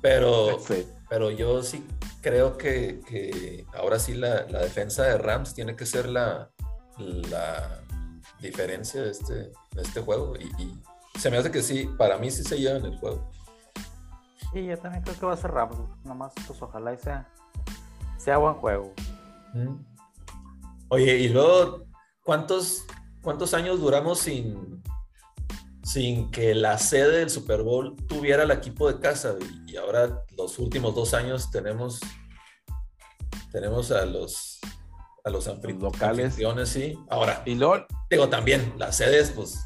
Pero, sí. pero yo sí creo que, que ahora sí la, la, defensa de Rams tiene que ser la, la diferencia de este, de este juego. Y, y, se me hace que sí, para mí sí se lleva en el juego. Sí, yo también creo que va a ser Rams. Nomás, pues ojalá y sea, sea buen juego. Mm. Oye, y luego, ¿cuántos, cuántos años duramos sin, sin que la sede del Super Bowl tuviera el equipo de casa? Y ahora, los últimos dos años, tenemos, tenemos a los, a los, los locales. sí. Ahora, y luego, digo también, las sedes, pues,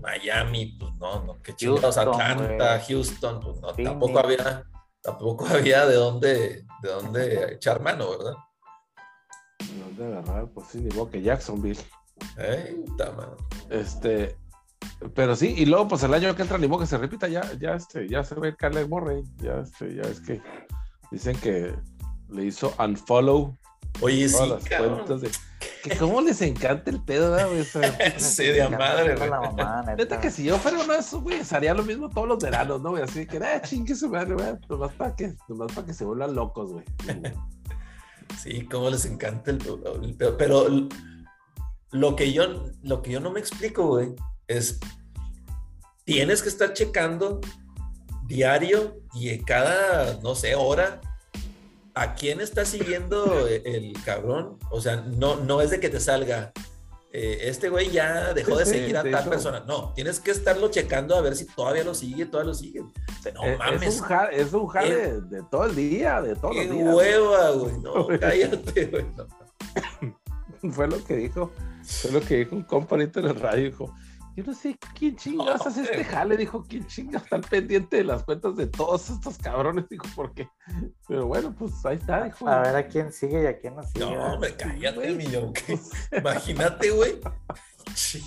Miami, pues no, no, qué chingados, Atlanta. Houston, pues no, tampoco había, tampoco había de dónde, de dónde echar mano, ¿verdad? de agarrar, pues sí, modo que Jacksonville. Este, pero sí, y luego pues el año que entra ni modo que se repita, ya, ya este, ya se ve Caleb Morray, ya este, ya es que dicen que le hizo unfollow Oye, todas sí, las cuentas de. Que cómo les encanta el pedo, ¿verdad, güey? Sí, de a madre, güey. La mamá, neta. Neta que si yo fuera uno de esos, güey, haría lo mismo todos los veranos, ¿no, güey? Así que, eh, chingue su madre, güey. Nomás para que, nomás para que se vuelvan locos, güey. Sí, cómo les encanta el, el pedo. Pero lo que yo, lo que yo no me explico, güey, es tienes que estar checando diario y en cada, no sé, hora a quién está siguiendo el, el cabrón. O sea, no, no es de que te salga. eh, este güey ya dejó Sí, de sí, seguir a de tal hecho. persona. No, tienes que estarlo checando a ver si todavía lo sigue, todavía lo sigue. No Eh, mames. Es un jale, es un jale Eh, de, de todo el día, de los días. güey. hueva, güey. No, cállate, güey. no. Fue lo que dijo, fue lo que dijo un compa ahorita en el radio, dijo. Yo no sé quién chingas No, hace este jale, dijo, quién chingas está al pendiente de las cuentas de todos estos cabrones, dijo, porque. Pero bueno, pues ahí está, dijo. A ver a quién sigue y a quién no sigue. No, hombre, cállate, güey. millón. que- Imagínate, güey. Sí.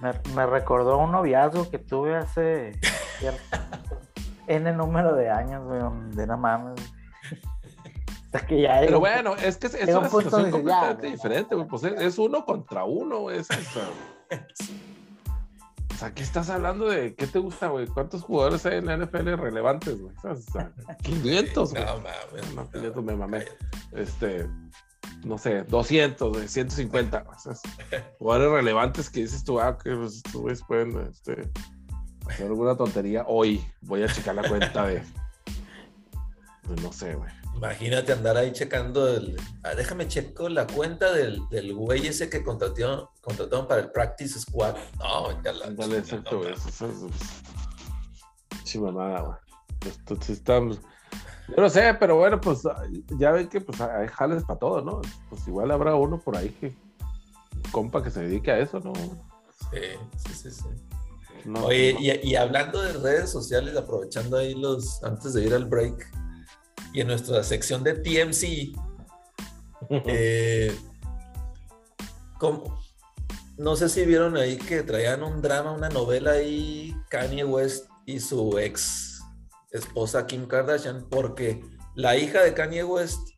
Me, me recordó un noviazgo que tuve hace N número de años, güey, donde no mames. Que ya Pero bueno, es que es, una situación ya, completamente diferente, güey. Pues es, es uno contra uno, güey. es- o sea, ¿qué estás hablando de? ¿Qué te gusta, güey? ¿Cuántos jugadores hay en la NFL relevantes, güey? O sea, 500, güey. No mames. No, 500 me mamé. Este, no sé, 200, güey, 150. O sea, es- jugadores relevantes que dices tú, ah, que pues, estos güeyes pueden este, hacer alguna tontería. Hoy voy a checar la cuenta de. de no sé, güey. Imagínate andar ahí checando el. ah, déjame checo la cuenta del, del güey ese que contrató, contrataron para el Practice Squad. No, ya la. Ándale, exacto, güey. Pues, chimamada, güey. Sí estamos. Yo no sé, pero bueno, pues ya ven que pues hay jales para todo, ¿no? Pues igual habrá uno por ahí que compa que se dedique a eso, ¿no? Sí, sí, sí. sí. No, Oye, no. y, y hablando de redes sociales, aprovechando ahí los. Antes de ir al break, y en nuestra sección de TMC, Eh. No sé si vieron ahí que traían un drama, una novela ahí, Kanye West y su ex esposa Kim Kardashian, porque la hija de Kanye West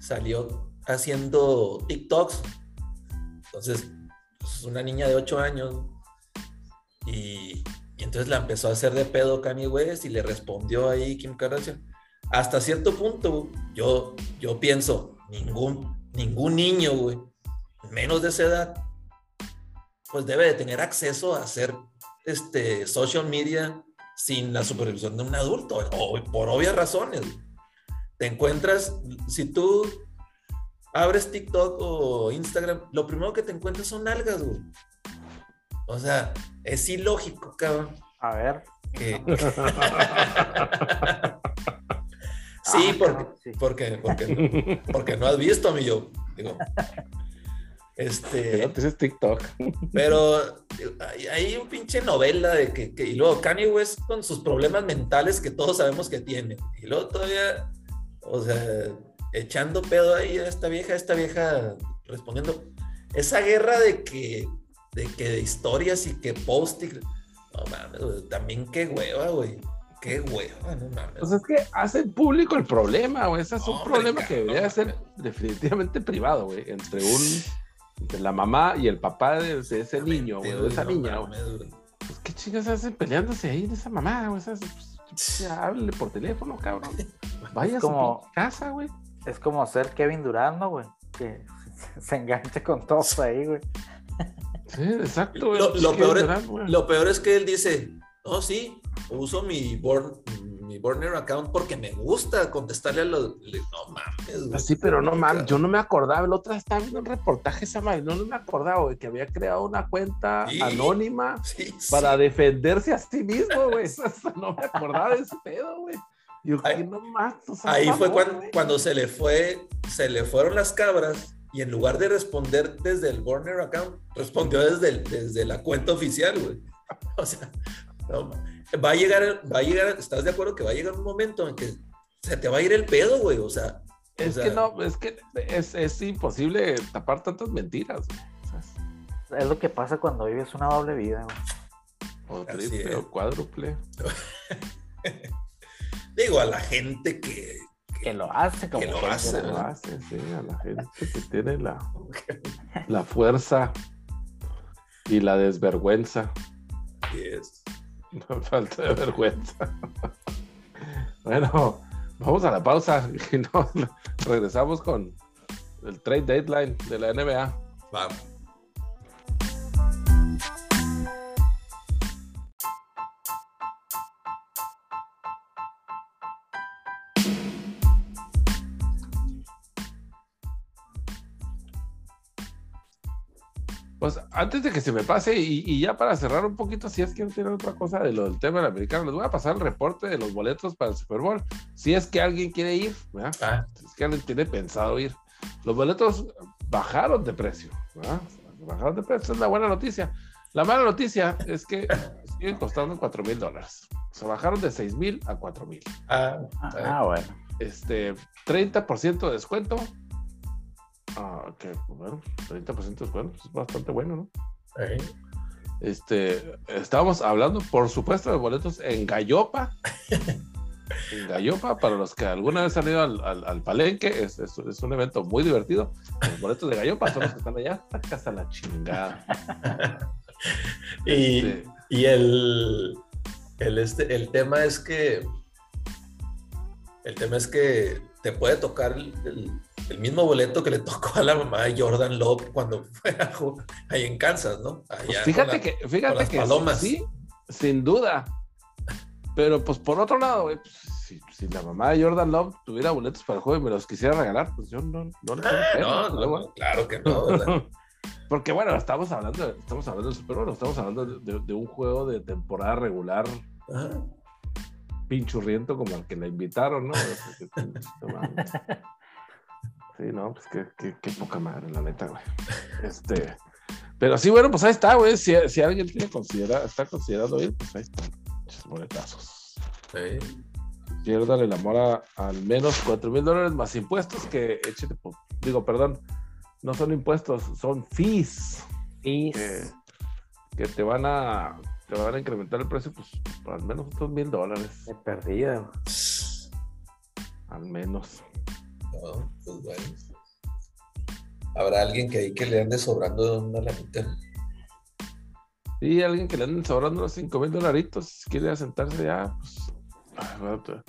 salió haciendo TikToks. Entonces, pues, es una niña de 8 años. Y, y entonces la empezó a hacer de pedo Kanye West y le respondió ahí Kim Kardashian. Hasta cierto punto, yo, yo pienso, ningún, ningún niño, güey, menos de esa edad, pues debe de tener acceso a hacer este, social media sin la supervisión de un adulto, o por obvias razones. Te encuentras, si tú abres TikTok o Instagram, lo primero que te encuentras son algas, güey. O sea, es ilógico, cabrón. A ver. que- sí, Ah, porque, sí. porque, porque, porque no has visto, mi yo. Digo, este, no tienes TikTok. pero hay, hay un pinche novela de que, que- y luego Kanye West con sus problemas mentales que todos sabemos que tiene. Y luego todavía, o sea, echando pedo ahí a esta vieja, esta vieja respondiendo. Esa guerra de que, de que de historias y que post y- no mames, también qué hueva, güey. Qué hueva, no mames. Pues es que hacen público el problema, güey. Ese es un Hombre, problema que debería ser definitivamente privado, güey. Entre un. Entre la mamá y el papá de, de ese niño, güey, de esa no niña, güey. güey. Pues qué chingas hacen peleándose ahí de esa mamá, güey. Pues, háblele por teléfono, cabrón. Vaya a su como- casa, güey. Es como ser Kevin Durant, ¿no, güey? Que se engancha con todos ahí, güey. Sí, exacto, güey. Lo, lo peor es, güey. lo peor es que él dice, no, sí, uso mi, born, mi burner account porque me gusta contestarle a los... No mames, güey. Sí, pero no mames, yo no me acordaba. El otro estaba viendo un reportaje esa madre. No, no me acordaba, güey, que había creado una cuenta Sí. anónima Sí, sí. para defenderse a sí mismo, güey. No me acordaba de ese pedo, güey. Yo, Ahí- no más. o sea, Ahí fue cuando, güey. cuando se le fue, se le fueron las cabras y en lugar de responder desde el burner account, respondió desde, el- desde la cuenta oficial, güey. O sea, no, va a llegar, va a llegar, ¿estás de acuerdo que va a llegar un momento en que se te va a ir el pedo, güey? O sea, Es o que no, es que es, es imposible tapar tantas mentiras, güey. Es lo que pasa cuando vives una doble vida, güey. O triple o cuádruple. digo, a la gente que, que lo hace como Que lo hace, Lo hace, sí, a la gente que tiene la, la fuerza y la desvergüenza. Yes. Falta de vergüenza. Bueno, vamos a la pausa y no, regresamos con el trade deadline de la NBA. Va. Pues antes de que se me pase y, y ya para cerrar un poquito, si es que no tiene otra cosa de lo del tema del americano, les voy a pasar el reporte de los boletos para el Super Bowl. Si es que alguien quiere ir, ¿verdad? Ah, Si es que alguien tiene pensado ir. Los boletos bajaron de precio, ¿verdad? Bajaron de precio, es la buena noticia. La mala noticia es que siguen costando 4 mil dólares. Se bajaron de 6 mil a 4 mil. ah, Ah, bueno. Este, 30% de descuento. Ah, que bueno, 30% de descuento es bastante bueno, ¿no? eh, Este, estábamos hablando, por supuesto, de boletos en Gallopa. en Gallopa, para los que alguna vez han ido al, al- al palenque, es, es- es un evento muy divertido. Los boletos de Gallopa son los que están allá, hasta la chingada. Y, Este, y el, el, este, el tema es que el tema es que te puede tocar el, el- el mismo boleto que le tocó a la mamá de Jordan Love cuando fue a jugar ahí en Kansas, ¿no? Allá pues fíjate la- que, fíjate que palomas. sí, sin duda. Pero pues por otro lado, güey, pues, si, si la mamá de Jordan Love tuviera boletos para el juego y me los quisiera regalar, pues yo no, no le tengo Ah, pena, no, pues, no, claro que no. Porque bueno, estamos hablando, estamos hablando del Super Bowl, estamos hablando de, de- de un juego de temporada regular Ajá. pinchurriento como al que la invitaron, ¿no? Sí, no, pues qué, qué- qué poca madre, la neta, güey. Este, pero sí, bueno, pues ahí está, güey. Si, si alguien tiene considera, está considerando ir, pues ahí están, boletazos. Sí. Quiero darle la mora a al menos 4 mil dólares más impuestos que échete, digo, perdón, no son impuestos, son fees. Y que, que te van a te van a incrementar el precio pues por al menos otros mil dólares he perdido. al menos No, pues bueno. Habrá alguien que ahí que le ande sobrando una lanita. y alguien que le anden sobrando los cinco mil dolaritos si quiere sentarse ya pues te-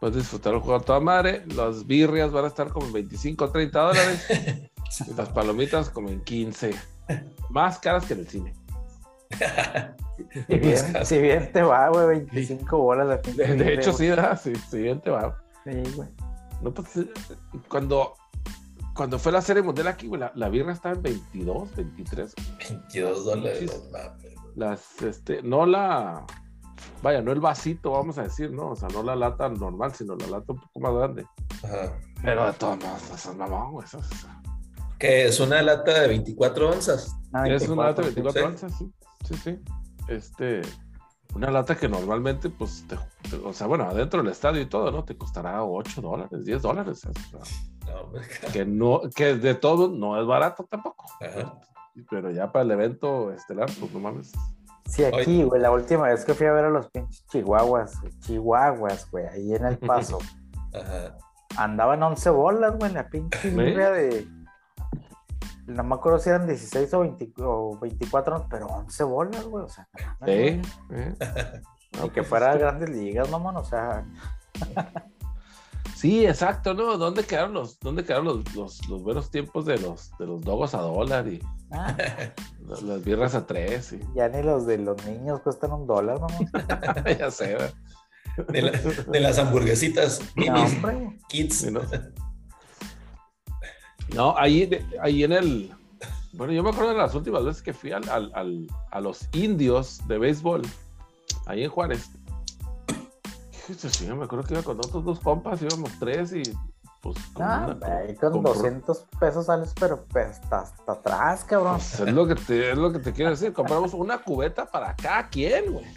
puedes disfrutar el juego a toda madre. Las birrias van a estar como en 25 o 30 dólares. Y las palomitas como en 15 más caras que en el cine. Si bien, si bien te va, güey, 25 bolas de de, hecho sí ¿verdad? sí, sí bien te va. Sí, güey. No, pues, eh, cuando, cuando fue la serie mundial aquí, güey, la, la birra estaba en 22, 23. 22 dólares. Las, este, no la, vaya, no el vasito, vamos a decir, ¿no? O sea, no la lata normal, sino la lata un poco más grande. Ajá. Pero de todas maneras, esas mamón, güey, esas- Que es una lata de 24 onzas. Ah, Es una lata de 24, 24 onzas, sí. Sí, sí. Este, una lata que normalmente, pues, te- te- o sea, bueno, adentro del estadio y todo, ¿no? Te costará 8 dólares, 10 dólares. o sea, No, hombre. que no, que de todo no es barato tampoco. Ajá. Pero ya para el evento estelar, pues no mames. Sí, aquí, güey, la última vez que fui a ver a los pinches chihuahuas, güey, chihuahuas, güey, ahí en el paso, Ajá. andaban 11 bolas, güey, la pinche birria de. No me acuerdo si eran 16 o, 20 o 24, pero 11 bolas, güey, o sea. no, Sí. ¿eh? Ni No, que fuera grandes ligas, mamón, o sea. Sí, exacto, ¿no? ¿Dónde quedaron los, dónde quedaron los, los, los buenos tiempos de los, de los dogos a dólar y ah, las, las birras a tres? Y... ya ni los de los niños cuestan un dólar, mamón. ya sé, ¿verdad? De, la- de las hamburguesitas. No, kids. Sí, ¿no? No, ahí, de- ahí en el. Bueno, yo me acuerdo de las últimas veces que fui al, al- al- a los indios de béisbol, ahí en Juárez. Chingada, me acuerdo que iba con otros dos compas, íbamos tres y pues. con Ah, una- ahí con compró- 200 pesos sales, pero pues, hasta, hasta atrás, cabrón. Pues es lo que te, es lo que te quiero decir. Compramos una cubeta para cada quien, güey.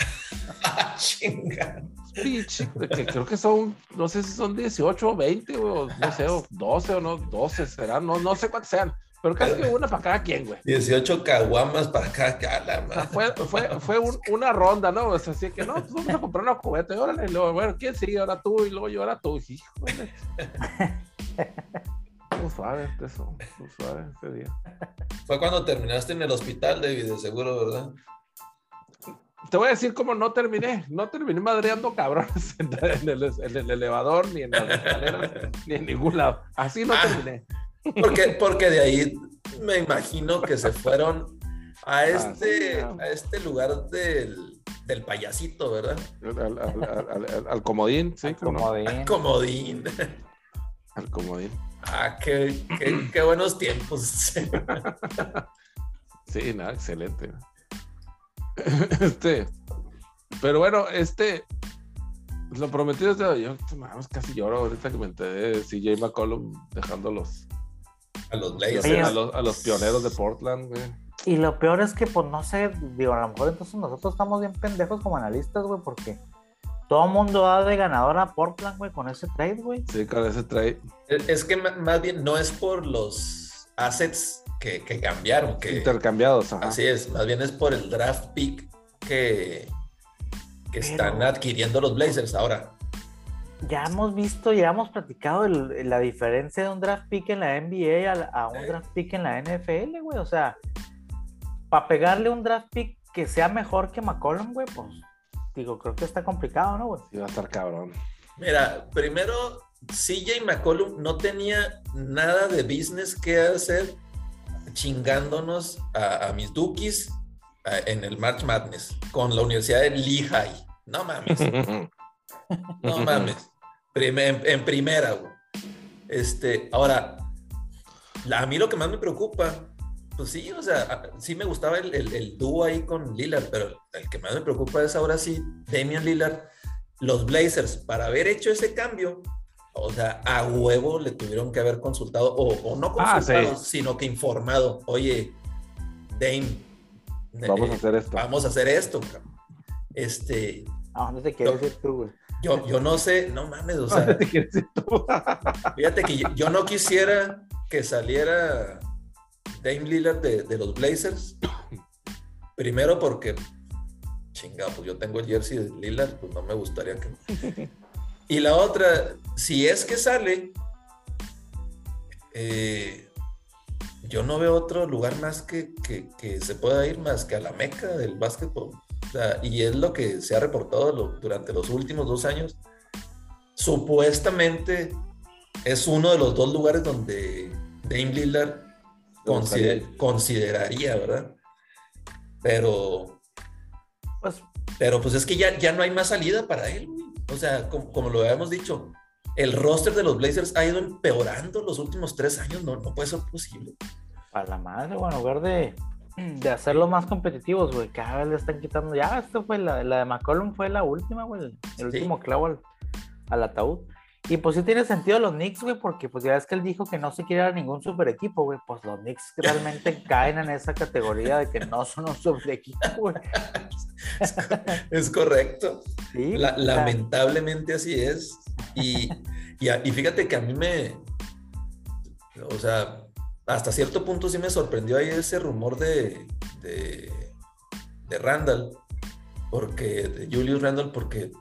Ah, chinga. Pinche, que creo que son, no sé si son 18 o 20, güey, o no sé, o 12 o no, 12 serán, no, no sé cuántos sean, pero casi que una para cada quien, güey. 18 caguamas para cada cala, O sea, fue, fue, fue un- una ronda, ¿no? O sea, así que no, pues vamos a comprar una cubeta y órale, y luego, bueno, ¿quién sigue? Ahora tú, y luego yo, ahora tú. Híjole. Muy suave eso, muy suave ese día. Fue cuando terminaste en el hospital, David, de seguro, ¿verdad? Te voy a decir cómo no terminé. No terminé madreando cabrones en, el, en el elevador, ni en las escaleras, ni en ningún lado. Así no Ah. terminé. Porque, porque de ahí me imagino que se fueron a este, Ah, sí, a este lugar del, del payasito, ¿verdad? Al, al- al- al- al- al comodín, sí. Comodín. Comodín. Al comodín. Ah, qué, qué, qué buenos tiempos. Sí, nada, excelente. Este, pero bueno, este, lo prometido es de yo, vamos, casi lloro ahorita que me enteré de CJ McCollum dejando los, A los a los, a los pioneros de Portland, güey. Y lo peor es que, pues no sé, digo, a lo mejor entonces nosotros estamos bien pendejos como analistas, güey, porque todo el mundo da de ganador a Portland, güey, con ese trade, güey. Sí, con ese trade. Es que más bien no es por los assets que, que cambiaron, que Intercambiados, ajá. así es, más bien es por el draft pick que, que están adquiriendo los Blazers ahora. Ya hemos visto, ya hemos platicado el- la diferencia de un draft pick en la NBA a, a un draft pick en la NFL, güey. O sea, para pegarle un draft pick que sea mejor que McCollum, güey, pues digo, creo que está complicado, ¿no, güey? Sí, va a estar cabrón. Mira, primero, CJ McCollum no tenía nada de business que hacer chingándonos a, a mis Dookies a- en el March Madness con la Universidad de Lehigh. No mames, no mames. En, en primera, güey. Este, ahora, la- a mí lo que más me preocupa, pues sí, o sea, sí me gustaba el, el, el dúo ahí con Lillard, pero el que más me preocupa es ahora sí, Damian Lillard los Blazers, para haber hecho ese cambio, o sea, a huevo le tuvieron que haber consultado, o, o no Ah, consultado, sí. sino que informado, oye, Dame, Vamos eh, a hacer esto. vamos a hacer esto. cabrón". Este, ¿A dónde te quieres No. ir tú, güey? yo, yo no sé, no mames, o sea, ¿Qué quieres decir tú? fíjate que yo, yo no quisiera que saliera Dame Lillard de, de los Blazers, primero porque, chingado, pues yo tengo el jersey de Lillard, pues no me gustaría que... Y la otra, si es que sale, eh, yo no veo otro lugar más que, que- que se pueda ir más que a la meca del básquetbol. O sea, y es lo que se ha reportado lo- durante los últimos dos años. Supuestamente es uno de los dos lugares donde Dame Lillard consider- consideraría, ¿verdad? Pero, Pues pero pues es que ya, ya no hay más salida para él, güey. O sea, como, como lo habíamos dicho, el roster de los Blazers ha ido empeorando los últimos tres años, no, no puede ser posible. para la madre, bueno, en lugar de, de hacerlos más competitivos, güey, cada vez le están quitando. Ya, esto fue la, la de McCollum, fue la última, güey, el, el Sí. último clavo al, al ataúd. Y pues sí tiene sentido los Knicks, güey, porque pues ya ves que él dijo que no se quiere dar ningún super equipo, güey. Pues los Knicks realmente caen en esa categoría de que no son un super equipo, güey. Es correcto. Sí, La- lamentablemente así es. Y, y, y fíjate que a mí me, o sea, hasta cierto punto sí me sorprendió ahí ese rumor de, de, de Randall, porque, de Julius Randall, porque,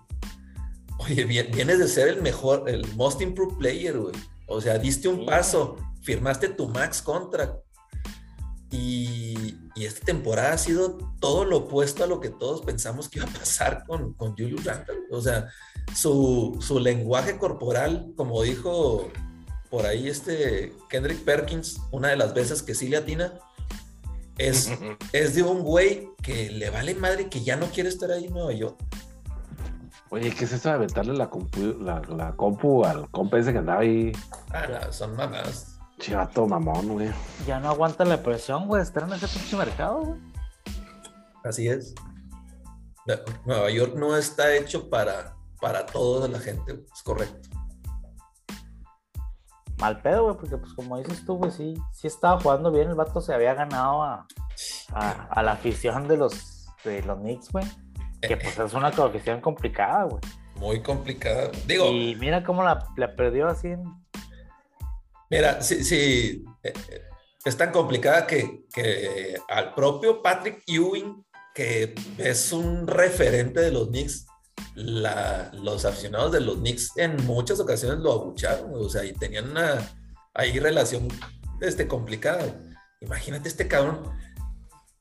oye, vi- vienes de ser el mejor, el most improved player, güey. O sea, diste un paso, firmaste tu max contract. Y, y esta temporada ha sido todo lo opuesto a lo que todos pensamos que iba a pasar con, con Julius Randle. O sea, su, su lenguaje corporal, como dijo por ahí este Kendrick Perkins, una de las veces que sí le atina, es, es de un güey que le vale madre que ya no quiere estar ahí en Nueva York. Oye, ¿qué es eso de aventarle la compu, la, la compu al compa ese que andaba ahí? Ah, no, son mamás. Chivato mamón, güey. ya no aguanta la presión, güey, estar en ese pinche mercado, güey. Así es. Nueva York no está hecho para, para toda la gente, es correcto. Mal pedo, güey, porque pues como dices tú, güey, sí, sí estaba jugando bien, el vato se había ganado a, a, a la afición de los, de los Knicks, güey. Que pues es una cuestión complicada, güey. Muy complicado. Digo, Y mira cómo la, la perdió así en... Mira, sí, sí, eh, eh, es tan complicada que, que al propio Patrick Ewing, que es un referente de los Knicks, la- los aficionados de los Knicks en muchas ocasiones lo abucharon, o sea, y tenían una ahí relación este, complicada. Imagínate este cabrón.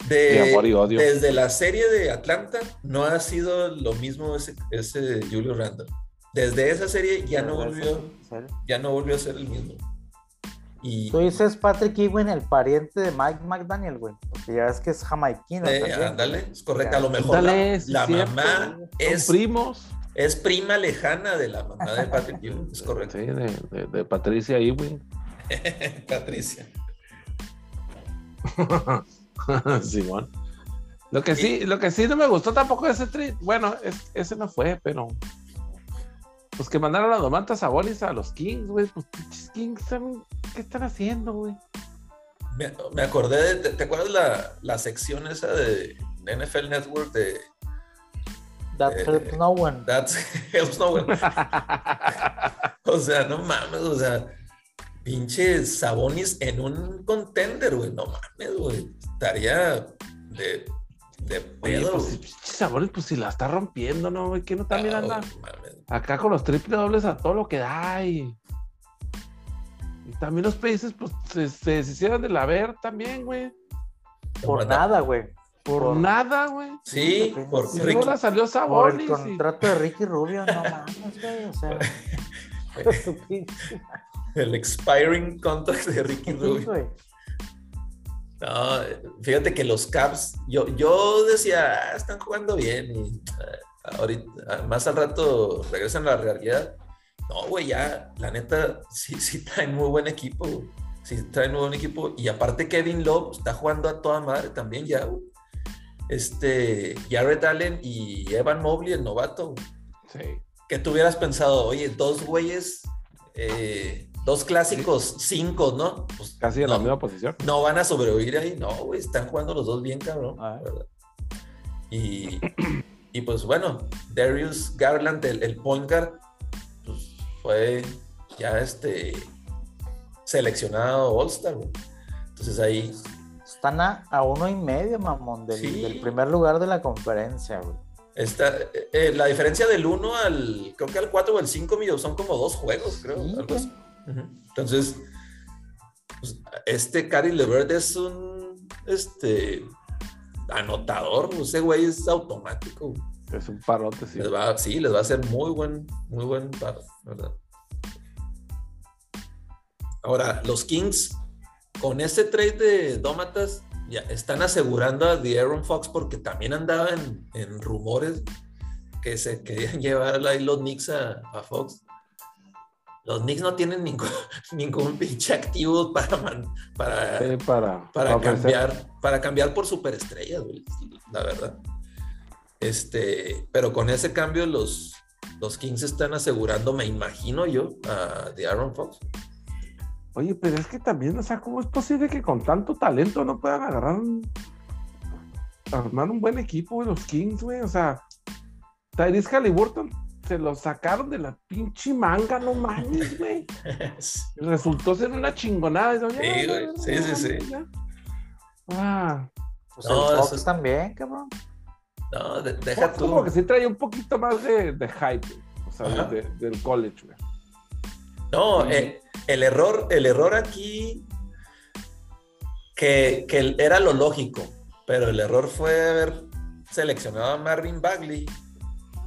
De, De amor y odio. Desde la serie de Atlanta no ha sido lo mismo ese, ese Julio Randall. Desde esa serie ya no volvió, ya no volvió a ser el mismo. Y Tú dices Patrick Ewing, el pariente de Mike McDaniel, güey. Porque ya ves que es jamaiquino. eh, ándale, es correcto. A lo mejor Ándale, la, sí, la cierto. mamá es, primos. es prima lejana de la mamá de Patrick Ewing, es correcto. Sí, de, de- de Patricia Ewing. Patricia. Simón. Lo que sí, lo que sí no me gustó tampoco ese trade, bueno, es- ese no fue, pero pues que mandaron a Domantas Sabonis a los Kings, güey, pues pinches Kings, ¿saben ¿qué están haciendo, güey? Me, me acordé de, ¿te, te acuerdas la, la sección esa de NFL Network de That Eh, helps no one. That's Helps No One? O sea, no mames, o sea, pinche Sabonis en un contender, güey, no mames, güey. Estaría de, de Oye, pedo. pues si pinches Sabonis, pues si la está rompiendo, ¿no, güey? Que no también Ah, anda mames. acá con los triple dobles a todo lo que da y... y también los Pacers, pues se, se deshicieron de la ver también, güey. Por Manda- nada, güey. Por, Por- nada, güey. Sí, por Sí, Y Ricky. luego la salió Por Sabonis. el y- contrato de Ricky Rubio, no mames, güey. O sea. el expiring contract de Ricky Rubio. No, fíjate que los Caps, yo, yo decía, "Ah, están jugando bien y eh, ahorita, ah, más al rato regresan a la realidad. No, güey, ya, la neta, sí, sí traen muy buen equipo, güey. Sí traen muy buen equipo. Y aparte Kevin Love está jugando a toda madre también ya, güey. Este, Jared Allen y Evan Mobley, el novato, güey. Sí. que tú hubieras pensado, oye, dos güeyes, eh, dos clásicos, cinco, ¿no? Pues Casi en no, la misma posición. no van a sobrevivir ahí, no, güey, están jugando los dos bien, cabrón. Ah. Y, y pues bueno, Darius Garland, el, el point guard, pues fue ya este seleccionado All-Star, güey. Entonces ahí, Están a, a uno y medio, mamón, del, Sí. del primer lugar de la conferencia, güey. está, eh, eh, la diferencia del 1 al, creo que al 4 o al 5 millones son como dos juegos, creo. Sí, algo así. Entonces, pues, este Cary Levert es un este anotador, ese güey es automático. Es un parote, sí. Les va, sí, les va a hacer muy buen, muy buen paro, ¿verdad? Ahora, los Kings, con este trade de Dómatas, ya están asegurando a De'Aaron Fox porque también andaba en, en rumores que se querían llevar ahí los Knicks a, a Fox. Los Knicks no tienen ningún, ningún pinche activo para, para, Sí, para, cambiar, para cambiar por superestrellas, güey, la verdad. Este, pero con ese cambio los, los Kings están asegurando, me imagino yo, a de Aaron Fox. Oye, pero es que también, o sea, ¿cómo es posible que con tanto talento no puedan agarrar un. armar un buen equipo, los Kings, güey? O sea, Tyrese Halliburton se lo sacaron de la pinche manga, no mames, güey. Resultó ser una chingonada. ya, Sí, güey, sí, sí, sí. Ah, Pues No, el eso Fox también, cabrón. No, de- deja Fox tú. como que sí traía un poquito más de, de hype, güey. o sea, de- del college, güey. No, Sí. eh, el, error, el error aquí que, que era lo lógico, pero el error fue haber seleccionado a Marvin Bagley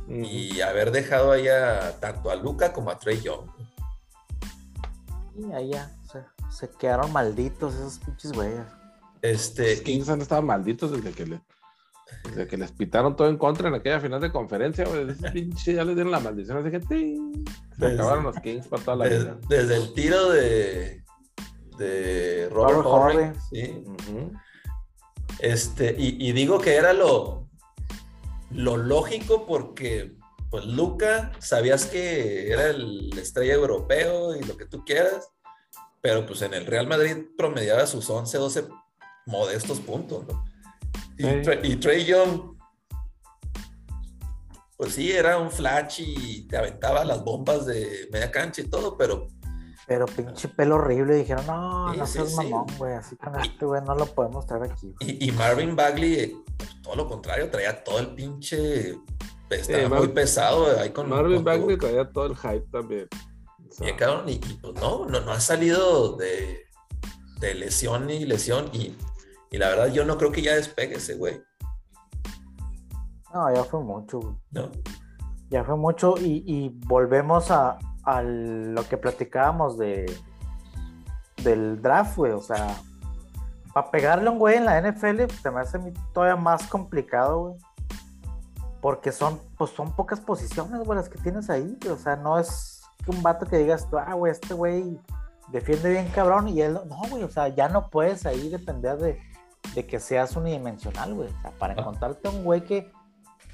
y haber dejado allá tanto a Luca como a Trey Young. Y ahí ya, se, se quedaron malditos esos pinches güeyes. Este, Los Kings han estado malditos desde que, le- desde que les pitaron todo en contra en aquella final de conferencia, pinche ya les dieron la maldición, así que ¡ting! se Desde- acabaron los Kings para toda la Des- vida. desde el tiro de, de Robert, Robert Horry, Horry. sí. Este, y, y digo que era lo, lo lógico porque, pues, Luca, sabías que era el estrella europeo y lo que tú quieras, pero pues en el Real Madrid promediaba sus 11, 12 modestos puntos, ¿no? Y, Sí. Tra- y Trey Young, pues sí, era un flash y te aventaba las bombas de media cancha y todo, pero Pero pinche pelo horrible. Dijeron, no, Sí, no seas sí. mamón, güey. Así con este, güey, no lo podemos traer aquí. Y, y Marvin Bagley, eh, todo lo contrario, traía todo el pinche. Estaba Eh, Mar- muy pesado eh, ahí con Marvin con Bagley todo. traía todo el hype también. O sea, Bien, cabrón, y, y, pues no, no, no ha salido de, de lesión y lesión. Y, y la verdad, yo no creo que ya despegue ese güey, No, ya fue mucho, güey. ¿no? Ya fue mucho. Y, y volvemos a, a lo que platicábamos de del draft, güey. O sea, para pegarle a un güey en la NFL se me hace todavía más complicado, güey. Porque son, pues son pocas posiciones, güey, las que tienes ahí. O sea, no es un vato que digas tú, ah, güey, este güey defiende bien cabrón. Y él, no, no, güey, o sea, ya no puedes ahí depender de, de que seas unidimensional, güey. O sea, para Ah. encontrarte un güey que,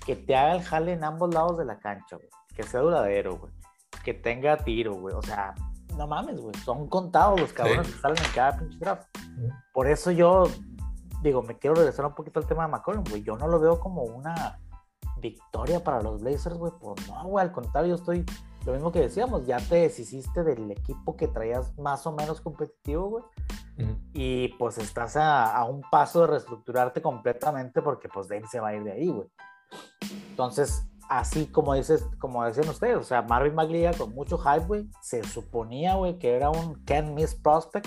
que te haga el jale en ambos lados de la cancha, güey. Que sea duradero, güey. Que tenga tiro, güey. O sea, no mames, güey. Son contados los cabrones Sí. que salen en cada pinche draft. Por eso yo digo, me quiero regresar un poquito al tema de McCollum, güey. Yo no lo veo como una victoria para los Blazers, güey. Pues no, güey. Al contrario, yo estoy. Lo mismo que decíamos, ya te deshiciste del equipo que traías más o menos competitivo, güey. Ujú. Y pues estás a, a un paso de reestructurarte completamente porque pues Dame se va a ir de ahí, güey. Entonces, así como dices, como decían ustedes, o sea, Marvin llega con mucho hype, güey. Se suponía, güey, que era un can miss prospect.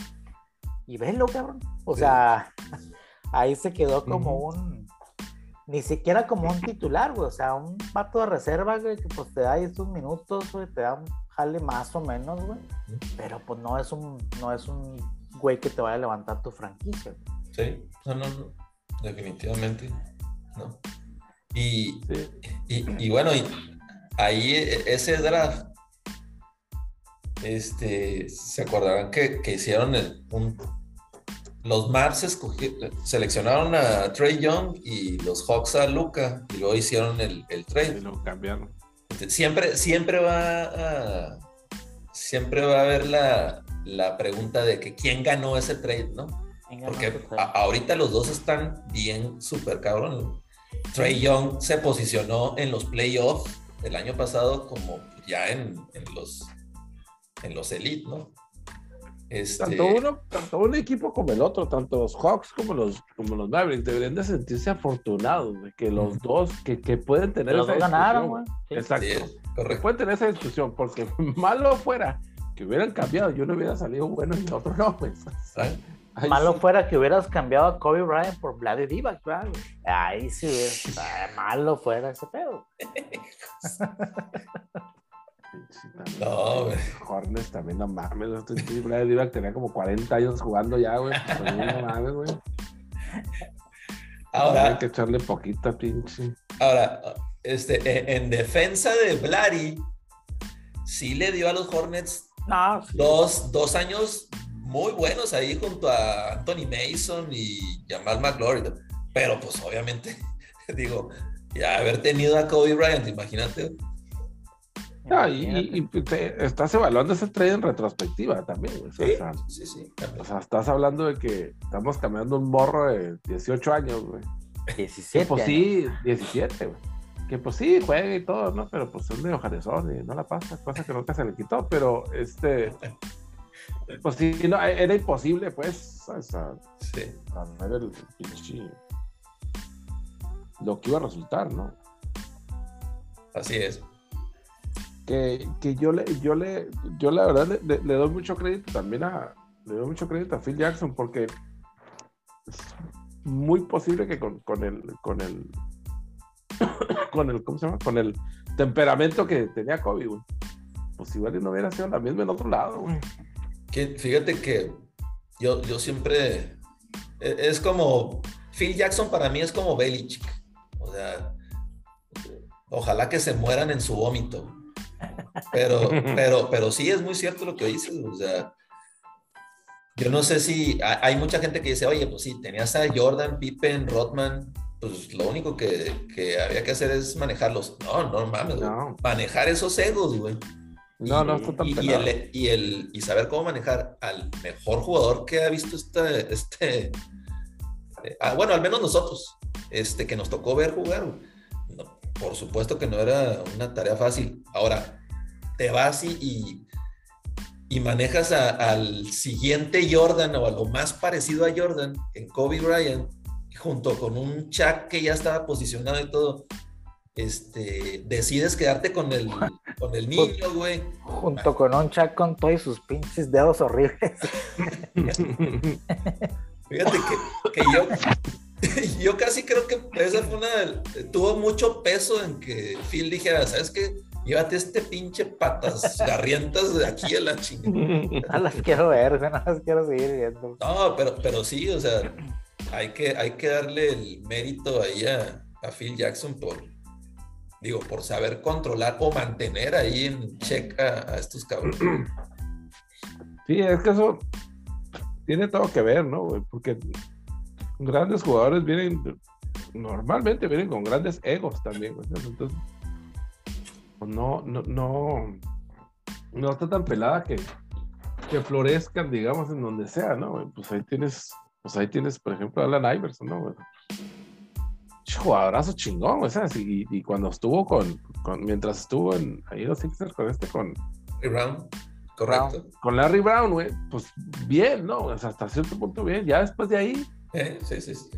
Y velo, cabrón. O Sí. sea, ahí se quedó como un. Ni siquiera como un titular, güey. O sea, un vato de reserva, güey, que pues te da ahí estos minutos, güey, te da un jale más o menos, güey. Pero pues no es un, no es un güey que te vaya a levantar tu franquicia. güey. Sí, no, no, no, definitivamente, no. Y, sí. y, y bueno, y ahí e- ese draft, este, se acordarán que, que hicieron el- un, los Mavs seleccionaron a Trey Young y los Hawks a Luca y luego hicieron el, el Y trade. lo cambiaron. Siempre, siempre va a, siempre va a haber la, la pregunta de que quién ganó ese trade, ¿no? Porque a- ahorita los dos están bien, súper cabrón. Trey Young se posicionó en los playoffs del año pasado como ya en, en los en los elite, ¿no? Este, Tanto uno, tanto un equipo como el otro, tanto los Hawks como los, como los Mavericks, deberían de sentirse afortunados de que los dos, que, que pueden tener los esa dos ganaron. Sí. Exacto. sí, correcto. pueden tener esa discusión, porque malo fuera que hubieran cambiado, yo no hubiera salido bueno y el otro no, pues. Malo sí. fuera que hubieras cambiado a Kobe Bryant por Vlade Divac, claro. Ahí sí, hubiera- malo fuera ese pedo. No, güey. Hornets también, no mames. Este Brad Divac tenía como 40 años jugando ya, güey. No mames, güey. Hay Ahora, que echarle poquita, pinche. ahora, este, en, en defensa de Blary, sí le dio a los Hornets No, sí. dos, dos años muy buenos ahí junto a Anthony Mason y Jamal McLaurin. Pero pues obviamente, digo, ya haber tenido a Kobe Bryant, imagínate. No, y, y- y te- estás evaluando ese trade en retrospectiva también, güey. O Sí, sea, sí, sí. también. o sea, estás hablando de que estamos cambiando un morro de 18 años, güey. Que 17. pues años. sí, 17, güey. Que pues sí, juega y todo, ¿no? Pero pues es medio jarezón y no la pasa, cosa que nunca se le quitó, pero este. Pues sí, no, era imposible, pues, o sea, Sí. el pinche. Lo que iba a resultar, ¿no? Así es. que, que yo le, yo le, yo la verdad le, le- le doy mucho crédito también a, le doy mucho crédito a Phil Jackson porque es muy posible que con, con el, con el, con el, ¿cómo se llama? Con el temperamento que tenía Kobe, güey. Pues igual no hubiera sido la misma en otro lado, güey. Que, fíjate que yo, yo siempre. e- Es como. Phil Jackson para mí es como Belichick. O sea. Ojalá que se mueran en su vómito. Pero, pero, pero sí es muy cierto lo que dices. O sea. Yo no sé si hay mucha gente que dice, oye, pues sí, tenías a Jordan, Pippen, Rodman, pues lo único que, que había que hacer es manejarlos. No, no mames. No. Manejar esos egos, güey. No, Y- no está tan y, y el, y, el- y saber cómo manejar al mejor jugador que ha visto este, este eh, ah, bueno, al menos nosotros, este, que nos tocó ver jugar. No, por supuesto que no era una tarea fácil. Ahora, te vas y, y, y manejas a- al siguiente Jordan o a lo más parecido a Jordan en Kobe Bryant, junto con un Chuck que ya estaba posicionado y todo, este, decides quedarte con el, con el niño, güey. Junto con un chat con todos sus pinches dedos horribles. Fíjate que, que yo, yo casi creo que esa fue una. Tuvo mucho peso en que Phil dijera, ¿sabes qué? Llévate este pinche patas garrientas de aquí a la chingada. No las quiero ver, no las quiero seguir viendo. No, pero, pero sí, o sea, hay que, hay que darle el mérito ahí a, a Phil Jackson por, digo, por saber controlar o mantener ahí en check a, estos cabrones. Sí, es que eso tiene todo que ver, ¿no? Porque grandes jugadores vienen, normalmente vienen con grandes egos también, güey. Entonces, pues no, no, no, no está tan pelada que, que florezcan, digamos, en donde sea, ¿no? Pues ahí tienes, pues ahí tienes, por ejemplo, Alan Iverson, ¿no? Jugadorazo chingón, güey, ¿sabes? Y, y cuando estuvo con, con- mientras estuvo en, ahí los Sixers con este, con, Brown, correcto. con Larry Brown, güey, pues bien, ¿no? O sea, hasta cierto punto bien. Ya después de ahí, Eh, sí, sí, sí.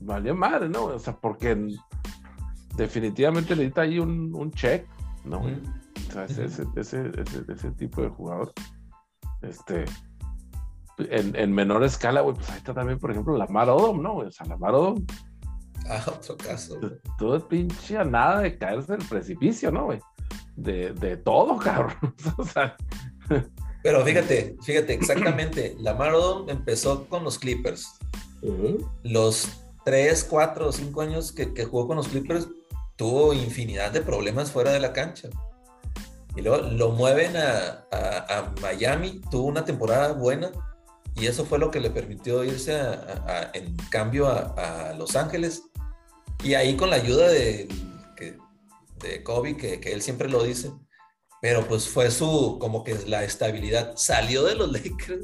valió madre, ¿no? O sea, porque definitivamente necesita ahí un, un check, ¿no? O sea, ese, ese, ese, ese- ese tipo de jugador. Este. En, en menor escala, güey, pues ahí está también, por ejemplo, Lamar Odom, ¿no? O sea, Lamar Odom, Ah, otro caso. güey. todo pinche a nada de caerse del precipicio, ¿no, güey? De, de todo, cabrón. o sea, Pero fíjate, fíjate, exactamente. Lamar Odom empezó con los Clippers. Los 3, 4 o 5 años que, que jugó con los Clippers, tuvo infinidad de problemas fuera de la cancha. Y luego lo mueven a, a- a Miami, tuvo una temporada buena y eso fue lo que le permitió irse a- a- a- en cambio a, a Los Ángeles. Y ahí con la ayuda de, que- de Kobe, que, que él siempre lo dice, pero pues fue su, como que la estabilidad. Salió de los Lakers.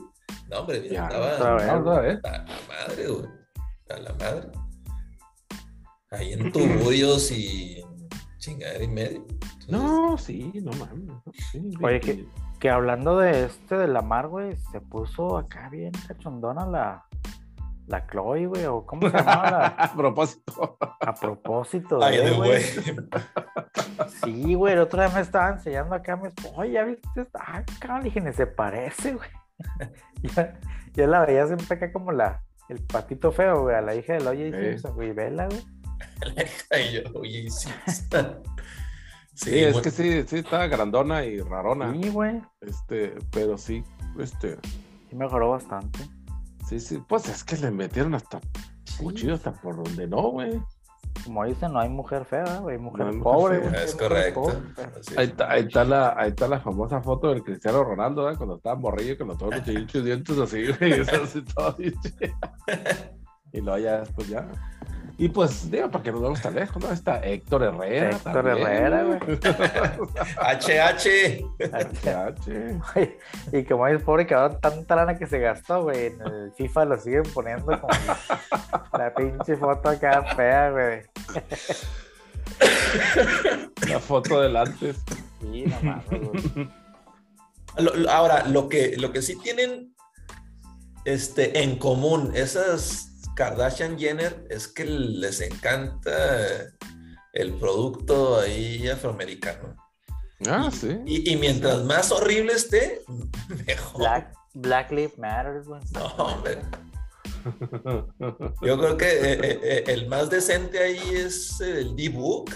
No, hombre, ya, estaba otra vez, otra vez. a la madre, güey. A la madre. Ahí en tuburios y chingadera y medio. Entonces, No, sí, no mames. no, sí, Oye, que- Que hablando de este de la mar, güey, se puso acá bien cachondona la, la Chloe, güey, o cómo se llamaba la- A propósito. a propósito Ay, de, de güey. Sí, güey, el otro día me estaba enseñando acá, me oye, ¿ya viste esta? Ay, cabrón, dije, ni se parece, güey. ya, ya la veía siempre acá como la, el patito feo, güey, a la hija del Oye Sí. Simpson, güey, vela, güey. Ay, yo, oye, sí. Sí, es que sí, sí, está grandona y rarona. Sí, güey, Este, pero sí, este, sí mejoró bastante. Sí, sí, pues es que le metieron hasta cuchillo hasta por donde no, güey. Como dicen, no hay mujer fea, güey, hay mujer No hay mujer pobre, fea. Es mujer correcto. pobre. Ahí es. está, ahí está la, ahí está la famosa foto del Cristiano Ronaldo, ¿verdad? Cuando estaba morrillo con los todos los dientes así, güey, y eso así todo. Y luego ya después ya. Y pues, digo, para que nos vamos tan lejos, ¿no? Está Héctor Herrera. Héctor también, Herrera, güey. HH. Güey, Y como es pobre cabrón, tanta lana que se gastó, güey, en el FIFA lo siguen poniendo como la pinche foto acá fea, güey. La foto del antes. Sí, no mames, güey. Lo- lo- ahora, lo que, lo que sí tienen este, en común esas Kardashian Jenner es que les encanta el producto ahí afroamericano. Ah, Y- sí. Y, y mientras más horrible esté, mejor. Black, Black Lives Matter, güey. No, hombre. Yo creo que eh, eh, eh, el más decente ahí es el D-Book.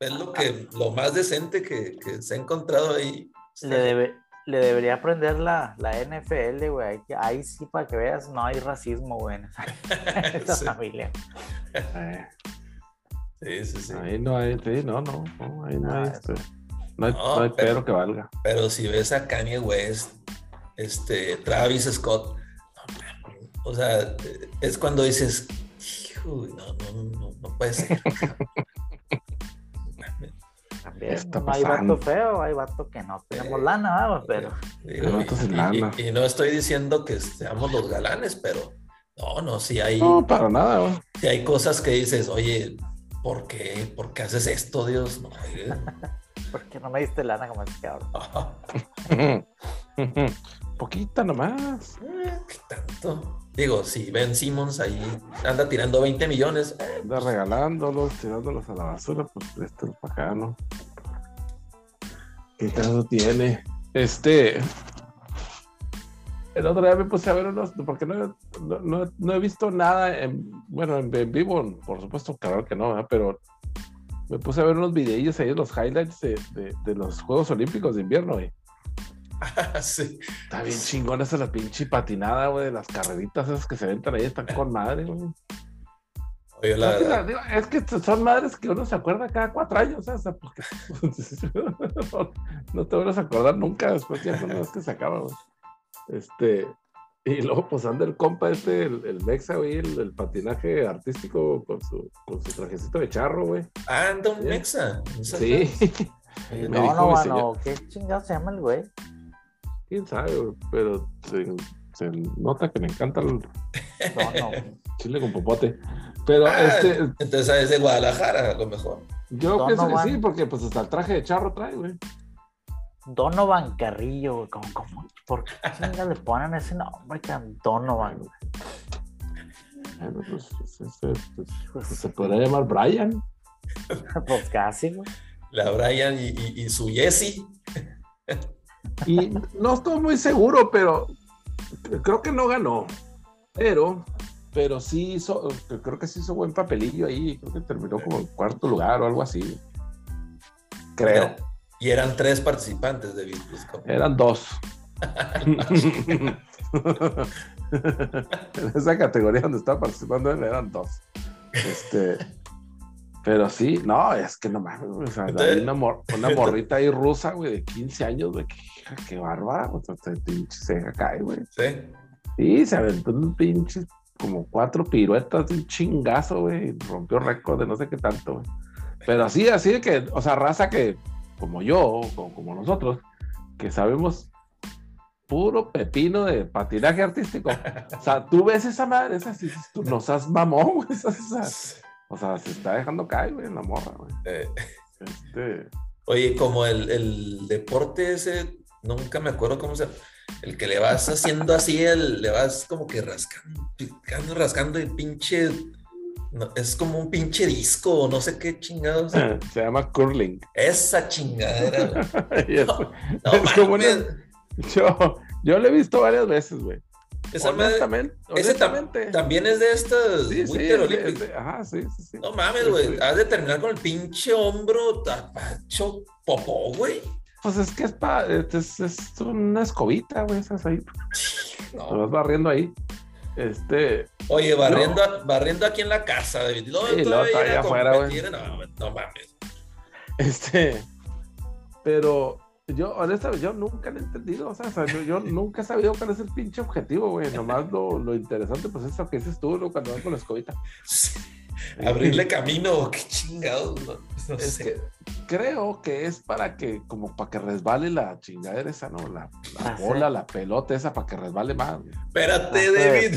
Es lo, que, lo más decente que, que se ha encontrado ahí. Le, debe- le debería aprender la, la NFL, güey. Ahí, ahí sí, para que veas, no hay racismo, güey, en esa, en esa Sí. familia. Sí, sí, sí. Ahí no hay, sí, no, no, no, ahí no Ah, hay, eso. este, no hay, No, no hay pero- pero que valga. Pero si ves a Kanye West, este, Travis Scott, o sea, es cuando dices, "Hijo, no, no, no, no puede ser. También ¿Qué está no hay vato feo, hay vato que no tenemos Eh, lana, vamos, pero Digo, Pero esto es y, lana. y- y no estoy diciendo que seamos los galanes, pero no, no, sí hay, No, para nada, güey. sí hay cosas que dices, oye, ¿por qué? ¿Por qué haces esto, Dios? No, oye, ¿Por qué no me diste lana como ese cabrón? Poquita nomás. Eh, ¿Qué tanto? Digo, si Ben Simmons ahí anda tirando 20 millones, eh, Anda regalándolos, tirándolos a la basura, pues préstalos para acá, ¿no? ¿Qué caso tiene? Este. El otro día me puse a ver unos, porque no, no, no- no he visto nada en, bueno, en, en vivo, por supuesto, claro que no, ¿verdad? pero me puse a ver unos videillos ahí, los highlights de, de- de los Juegos Olímpicos de invierno, güey. sí. Está bien chingón esa la pinche patinada, güey, de las carreritas esas que se ventan ahí, están con madre, güey. Oye, la Es que, verdad, digo, es que son madres que uno se acuerda cada cuatro años. O sea, porque no, te vuelves a acordar nunca después ya una vez que se acaba, güey. Este, y luego pues anda el compa este, el, el Mexa, güey, el, el patinaje artístico con su, con su trajecito de charro, güey. anda un Sí. mexa. ¿no Sí? Me No, dijo no, mano, ¿qué chingado se llama el güey? quién sabe, güey, pero se, se nota que le encanta el No, no. Chile con popote. Pero Ah, este, Entonces es de Guadalajara, a lo mejor. yo Donovan. pienso que sí, porque pues hasta el traje de charro trae, güey. Donovan Carrillo, güey. ¿Cómo, cómo? ¿Por qué chingados le ponen ese nombre, cabrón? Donovan, güey? Bueno, pues, pues, este, pues, pues, se podría llamar Brian. Pues casi, güey. La Brian y, y- y su Jesse. Y no estoy muy seguro, pero creo que no ganó. Pero, pero sí hizo, creo que sí hizo buen papelillo ahí. Creo que terminó como en cuarto lugar o algo así. Creo. Y eran tres participantes de Virtus Cup. Eran dos. en esa categoría donde estaba participando él eran dos. Este, pero sí, no, es que no mames, o sea, Entonces- hay una, mor- una morrita ahí rusa, güey, de 15 años, güey, hija, qué bárbara, o sea, te pinche ceja cae, güey. Sí. Y se aventó un pinche, como cuatro piruetas de un chingazo, güey, rompió récord de no sé qué tanto, güey. Pero así, así de que, o sea, raza que, como yo, o como nosotros, que sabemos puro pepino de patinaje artístico. O sea, tú ves esa madre, esa, sí, tú no seas mamón, güey, esa- esa- o sea, se está dejando caer, güey, en la morra, güey. Eh, Este, Oye, como el, el deporte ese, nunca me acuerdo cómo se El que le vas haciendo así, el, le vas como que rascando, picando, rascando y pinche. no, es como un pinche disco, no sé qué chingados. se llama curling. Esa chingadera. es- No, no Es como una- yo, yo lo he visto varias veces, güey. Esa madre- Honestamente, ese tam- también es de estas Sí, es de- ajá, sí, sí, sí. No mames, güey. Has de terminar con el pinche hombro tapacho popó, güey. Pues es que es, pa, es, es una escobita, güey, esas ahí. Te No. vas barriendo ahí. Este, Oye, barriendo, barriendo aquí en la casa, David. No, Sí, todavía afuera, competir, No, no mames. este, pero yo, honestamente, yo nunca lo he entendido, o sea, o sea, yo, yo nunca he sabido cuál es el pinche objetivo, güey. Nomás lo, lo interesante, pues, es lo que dices tú, ¿no? Cuando vas con la escobita. Abrirle camino, qué chingados. No, no Es sé. que creo que es para que, como para que resbale la chingadera esa, ¿no? La, la Ah, sí. bola, la pelota esa, para que resbale más. güey. Espérate, de David.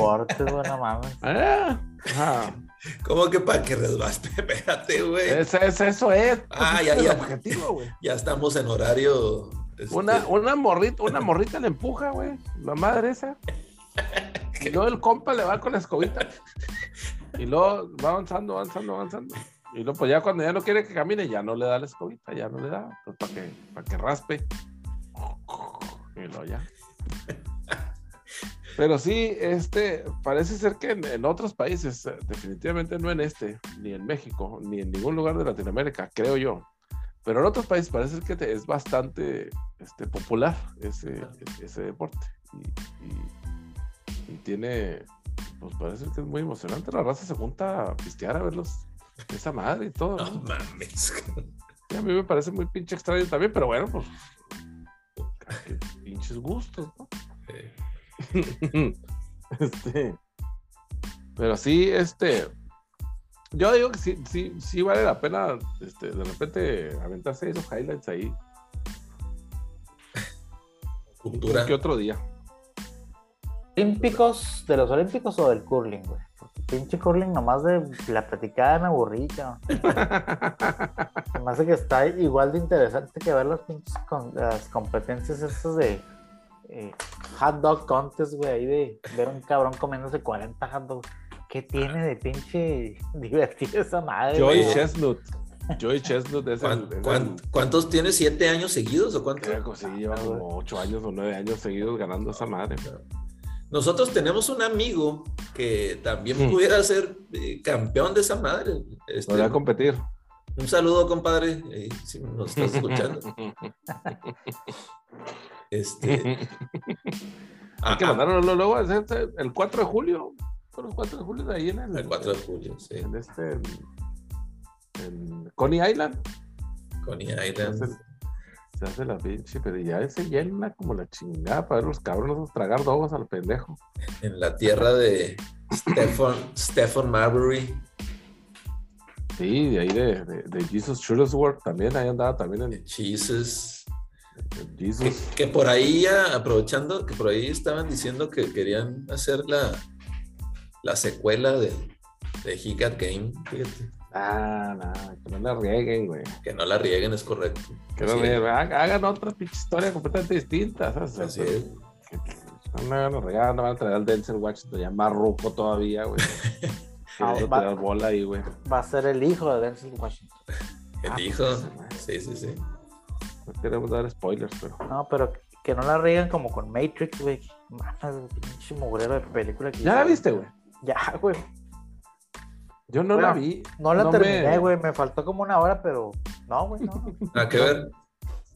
no mames. Ah, ajá. ¿Cómo que para que resbaste? Espérate, güey. Es, es- eso es. pues, Ah, ya, es el ya. objetivo, güey. Ya estamos en horario. este, Una, una morrita, una morrita le empuja, güey. La madre esa. Y luego el compa le va con la escobita. Y luego va avanzando, avanzando, avanzando. Y luego, pues ya cuando ya no quiere que camine, ya no le da la escobita, ya no le da. Pues para que, para que raspe. Y luego ya. Pero sí, este, parece ser que en, en otros países, eh, definitivamente no en este, ni en México, ni en ningún lugar de Latinoamérica, creo yo. Pero en otros países parece que te- es bastante este, popular ese, ese deporte. Y, y- y tiene, pues parece que es muy emocionante. La raza se junta a pistear a verlos, esa madre y todo. No ¿no? mames. Y a mí me parece muy pinche extraño también, pero bueno, pues. quien Pinches gustos, ¿no? Eh, este, pero sí, este, yo digo que sí, sí, sí vale la pena, este, de repente aventarse esos highlights ahí, Cultura. que otro día. ¿Olímpicos? ¿De los olímpicos o del curling, güey? pinche curling nomás de la platicada me aburrí, me hace que está igual de interesante que ver las pinches con- las competencias estas de eh, hot dog contest, güey, ahí de ver un cabrón comiéndose 40 hot dogs. ¿Qué tiene de pinche divertido esa madre? Joy? Chestnut. Joy Chestnut es el. ¿Cuán- es cuán- el- ¿Cuántos tiene? ¿Siete años seguidos o cuánto? creo que sí, lleva como ocho años o nueve años seguidos ganando esa madre. Nosotros tenemos un amigo que también Mm. pudiera ser eh, campeón de esa madre. Este, Podría competir. un saludo, compadre, eh, si nos estás escuchando. Este, Hay que ah, ah, mandarlo luego el 4 de julio. Fue los 4 de julio de ahí en el, el 4 de julio, sí. en este. En, Coney Island. Coney Island. Se hace la pinche, pero ya se llena como la chingada para ver los cabrones tragar dogos al pendejo. en la tierra de Stephen, Stephen Marbury. Sí, de ahí de, de, de Jesus Shuttlesworth también, ahí andaba también en, Jesus. Que, Jesus. que por ahí, ya, aprovechando, que por ahí estaban diciendo que querían hacer la, la secuela de, de He Got Game. Fíjate, Ah, no, que no la rieguen, güey. que no la rieguen, es correcto. Que no hagan, otra pinche historia completamente distinta, ¿sabes? así es. No me van a regalar, no van a traer al Denzel Washington ya más ruco todavía, güey. Ah, va- tirar bola ahí, güey. Va a ser el hijo de Denzel Washington. El Ah, hijo. pues, Sí, sí, sí. No queremos dar spoilers, pero. No, pero que no la riegan como con Matrix, güey. Mames, pinche mugrero de película que ¿Ya la viste, güey? Ya, güey. Yo no Bueno, la vi. No la terminé, güey. Me faltó como una hora, pero. No, güey, no. Nada que ver.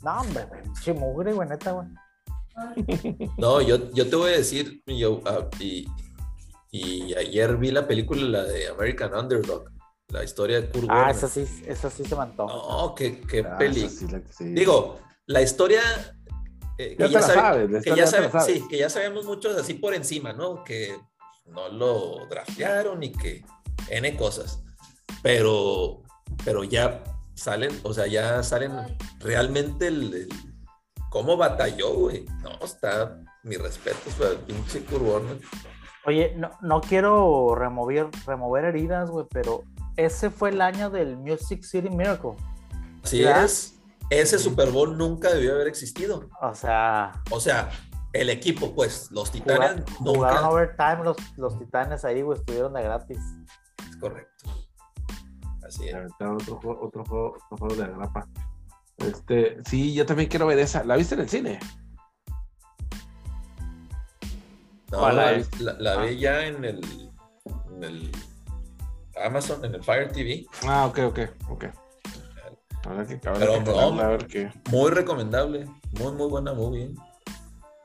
No, hombre, güey. Pinche mugre, güey, neta, güey. No, yo, yo te voy a decir, yo, ah, y, y ayer vi la película, la de American Underdog, la historia de Kurt Ah, Warner. esa sí, esa sí se antoja. No, qué, qué Ah, peli. sí sí. Digo, la historia eh, Ya que, sabe- sabes, que, ya ya sabe- sí, que ya sabemos muchos así por encima, ¿no? Que no lo draftearon y que N cosas. Pero, pero ya salen, o sea, ya salen realmente el, el- cómo batalló, güey. No, está, mi respeto para el pinche Kurt. Oye, no, no quiero remover, remover heridas, güey, pero ese fue el año del Music City Miracle. Así es, ese Super Bowl nunca debió haber existido. O sea, O sea, el equipo, pues, los Titanes jugaron nunca. overtime los, los titanes ahí, güey, estuvieron de gratis. Correcto. Así es. Otro juego, otro juego, otro juego de agrapa. Este, sí, yo también quiero ver esa. ¿La viste en el cine? No, ¿Cuál la, la- la Ah. vi ya en el, en el Amazon, en el Fire TV. Ah, ok, ok, ok. Habrá que, Pero, que no. calarla, a ver qué. Muy recomendable. Muy, muy buena movie.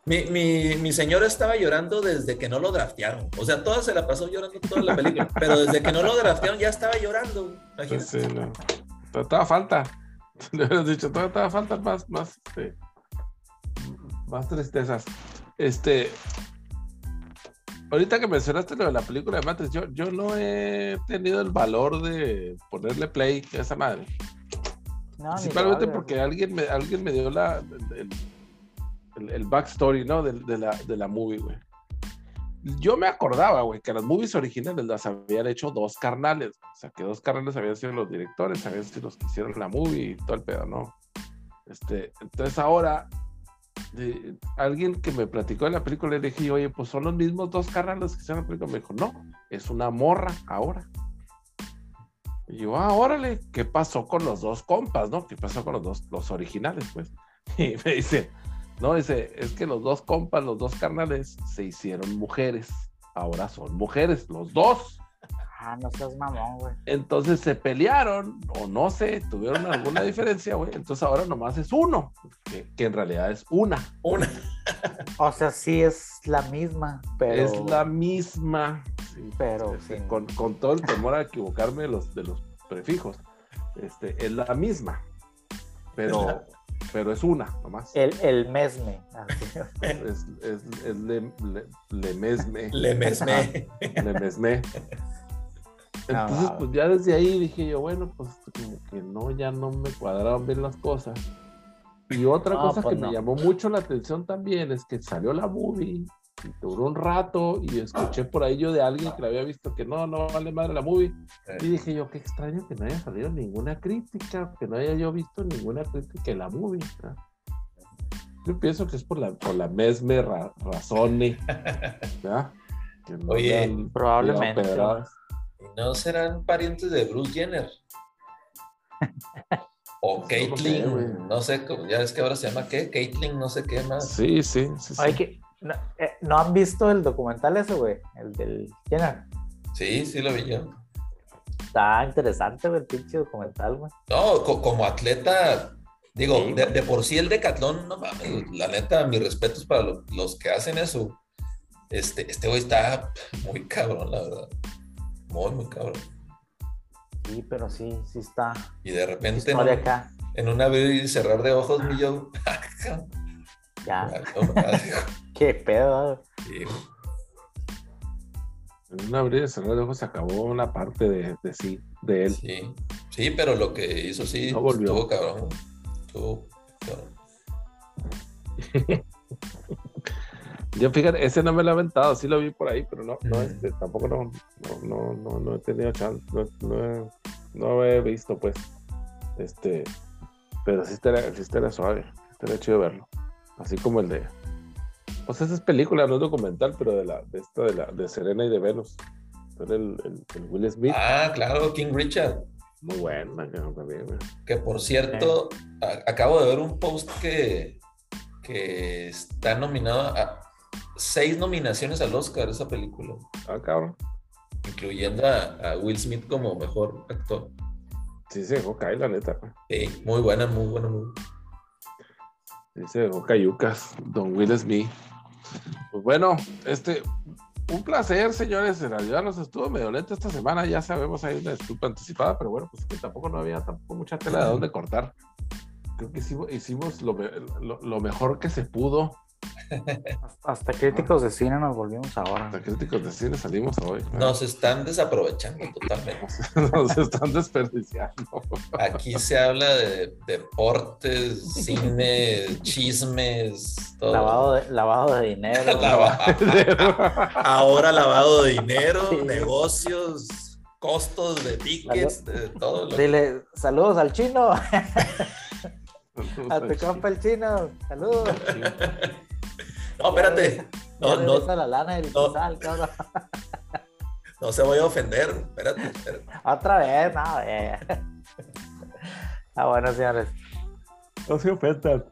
Mi, mi, mi señora estaba llorando desde que no lo draftearon. O sea, toda se la pasó llorando toda la película. pero desde que no lo draftearon ya estaba llorando. Imagínate. Sí, no. Pero todavía falta. Le hubieras dicho, todavía, todavía faltan más, más, este, más tristezas. Este, ahorita que mencionaste lo de la película de Matrix, yo, yo no he tenido el valor de ponerle play a esa madre. No, Principalmente porque alguien me, alguien me dio la, el, el- el backstory, ¿no? De, de la, de la movie, güey. Yo me acordaba, güey, que las movies originales las habían hecho dos carnales. O sea, que dos carnales habían sido los directores, habían sido los que hicieron la movie y todo el pedo, ¿no? Este, entonces ahora, de- alguien que me platicó de la película, le dije, oye, pues son los mismos dos carnales que hicieron la película. Me dijo, no, es una morra ahora. Y yo, ah, órale, ¿qué pasó con los dos compas, no? ¿Qué pasó con los dos, los originales, pues? Y me dice, no, dice, es que los dos compas, los dos carnales, se hicieron mujeres. Ahora son mujeres, los dos. Ah, no seas mamón, güey. Entonces se pelearon, o no sé, tuvieron alguna diferencia, güey. Entonces ahora nomás es uno, que, que en realidad es una. Una. O sea, sí es la misma, pero. Es la misma. sí, Pero este, sin- con, con todo el temor a equivocarme de los, de los prefijos. Este, es la misma. Pero, pero es una nomás. El, el mesme. así. Es, es, es le, le, le mesme. Le mesmé. Le mesme. Entonces, Ah, pues ya desde ahí dije yo, bueno, pues como que no, ya no me cuadraron bien las cosas. Y otra No, cosa pues que no. me llamó mucho la atención también es que salió la movie y duró un rato y escuché por ahí yo de alguien que la había visto que no, no vale madre la movie. Eh. Y dije yo, qué extraño que no haya salido ninguna crítica, que no haya yo visto ninguna crítica de la movie. Yo pienso que es por la, por la mesme ra- razone. ¿verdad? Que no Oye, probablemente. ¿Y no serán parientes de Bruce Jenner? O Caitlyn, no sé, cómo- ya es que ahora se llama qué, Caitlyn, no sé qué más. Sí, sí, sí. que, no, eh, ¿no han visto el documental ese, güey? El del Jenner. Sí, sí lo vi yo. Está interesante, el pinche documental, güey. No, co- como atleta, digo, Sí, de, por sí el decatlón, no mames, la neta, mis respetos para lo- los que hacen eso. Este, este güey está muy cabrón, la verdad. Muy, muy cabrón. Sí, pero sí, sí está. Y de repente en, acá. en un abrir y cerrar de ojos, mi yo. Ya. madre, Qué pedo. Sí, En un abrir y cerrar de ojos se acabó una parte de, de sí, de él. sí, sí, pero lo que hizo sí No volvió. estuvo cabrón. Estuvo cabrón. Yo fíjate, ese no me lo he aventado, sí lo vi por ahí, pero no, no este, tampoco no, no, no, no, no he tenido chance, no, no he, no he visto, pues. Este, pero sí estaría, sí estaría suave, estaría chido verlo. Así como el de. Pues esa es película, no es documental, pero de la, de esta de la, de Serena y de Venus. El, el, el Will Smith. Ah, claro, King Richard. Muy buena. Que por cierto, a- acabo de ver un post que, que está nominado a seis nominaciones al Oscar esa película, Ah, cabrón. incluyendo a, a Will Smith como mejor actor. Sí se dejó caer, la neta. Sí, muy buena, muy buena, muy buena. Sí se dejó cayucas, Don Will Smith. Pues bueno, este, un placer, señores. En realidad nos estuvo medio lento esta semana. Ya sabemos, hay una disculpa anticipada, pero bueno, pues que tampoco no había tampoco mucha tela de dónde cortar. Creo que hicimos, hicimos lo, lo- lo mejor que se pudo. Hasta críticos de cine nos volvimos ahora. Hasta críticos de cine salimos hoy. Nos están desaprovechando totalmente. Nos están desperdiciando. Aquí se habla de deportes, cine, chismes, todo. Lavado de, lavado de dinero. Lava- Ahora lavado de dinero, Sí. negocios, costos de tickets, de todo lo Dile, saludos al chino, a tu compa el chino, saludos. No, espérate. No, no, regresa la lana del no. Tizal, cabrón. no se voy a ofender. Espérate, espérate. Otra vez, no, eh. Ah, bueno, señores. No se ofendan.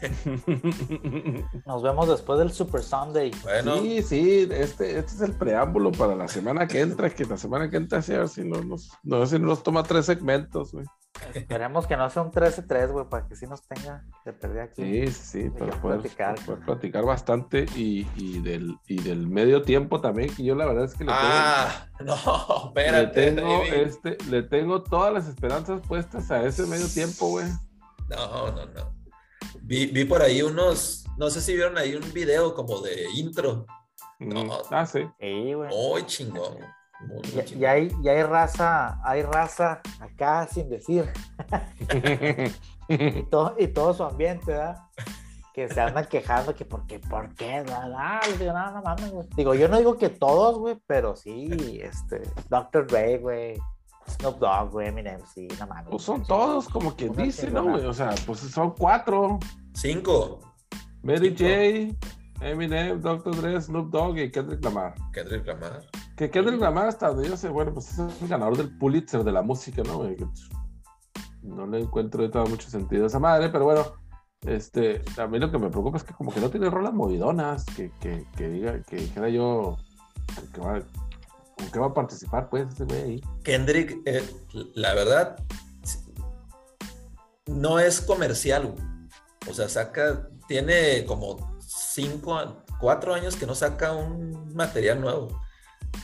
Nos vemos después del Super Sunday. Bueno, Sí, sí, este, este es el preámbulo para la semana que entra, que la semana que entra sí, a ver si no nos, no, si no nos toma tres segmentos, güey. Esperemos que no sea un 13-3, güey, para que sí nos tenga de perder aquí. Sí, sí, que poder platicar. para poder platicar bastante y, y del, y del medio tiempo también, que yo la verdad es que le tengo, ah, no, le espérate. tengo, David. este, le tengo todas las esperanzas puestas a ese medio tiempo, güey. No, no, no. Vi, vi por ahí unos, no sé si vieron ahí un video como de intro. No. Mm, Ah, sí. Sí, güey. Muy chingón. Muy, muy ya hay, ya hay raza, hay raza acá sin decir. Y todo, y todo su ambiente, ¿verdad? Que se andan quejando que por qué, por qué, no, no, les digo, no, no mames, güey. Digo, yo no digo que todos, güey, pero sí, este, Dr. Dre, güey, Snoop Dogg, güey, Eminem, sí, no mames. Pues son todos como quien Una dice, ¿no, güey? O sea, pues son cuatro. Cinco. Mary Cinco. J, Eminem, Dr. Dre, Snoop Dogg y Kendrick Lamar. Kendrick Lamar. Que Kendrick Lamar, hasta donde yo sé, bueno, pues es el ganador del Pulitzer de la música, ¿no? Que, pues, No le encuentro ahorita mucho sentido a esa madre, pero bueno, este, a mí lo que me preocupa es que como que no tiene rolas movidonas, que, que, que diga, que dijera yo, que va, con qué va a participar, pues, ese güey ahí. Kendrick, eh, la verdad, no es comercial. O sea, saca, tiene como cinco, cuatro años que no saca un material nuevo.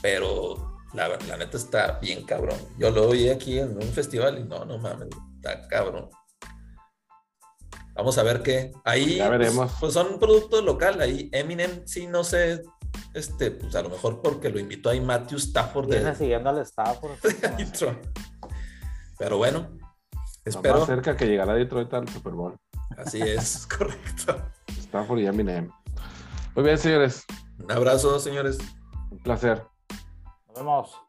Pero la, la neta está bien cabrón. Yo lo oí aquí en un festival y no, no mames, está cabrón. Vamos a ver qué. Ahí Ya pues, veremos. Pues, son productos local. Ahí Eminem sí no sé, este, pues a lo mejor porque lo invitó ahí Matthew Stafford de, Viene siguiendo al Stafford. Pero bueno, Está espero. Más cerca que llegará Detroit al Super Bowl. Así es, correcto. Stafford y Eminem. Muy bien, señores. Un abrazo, señores. Un placer. Nos vemos.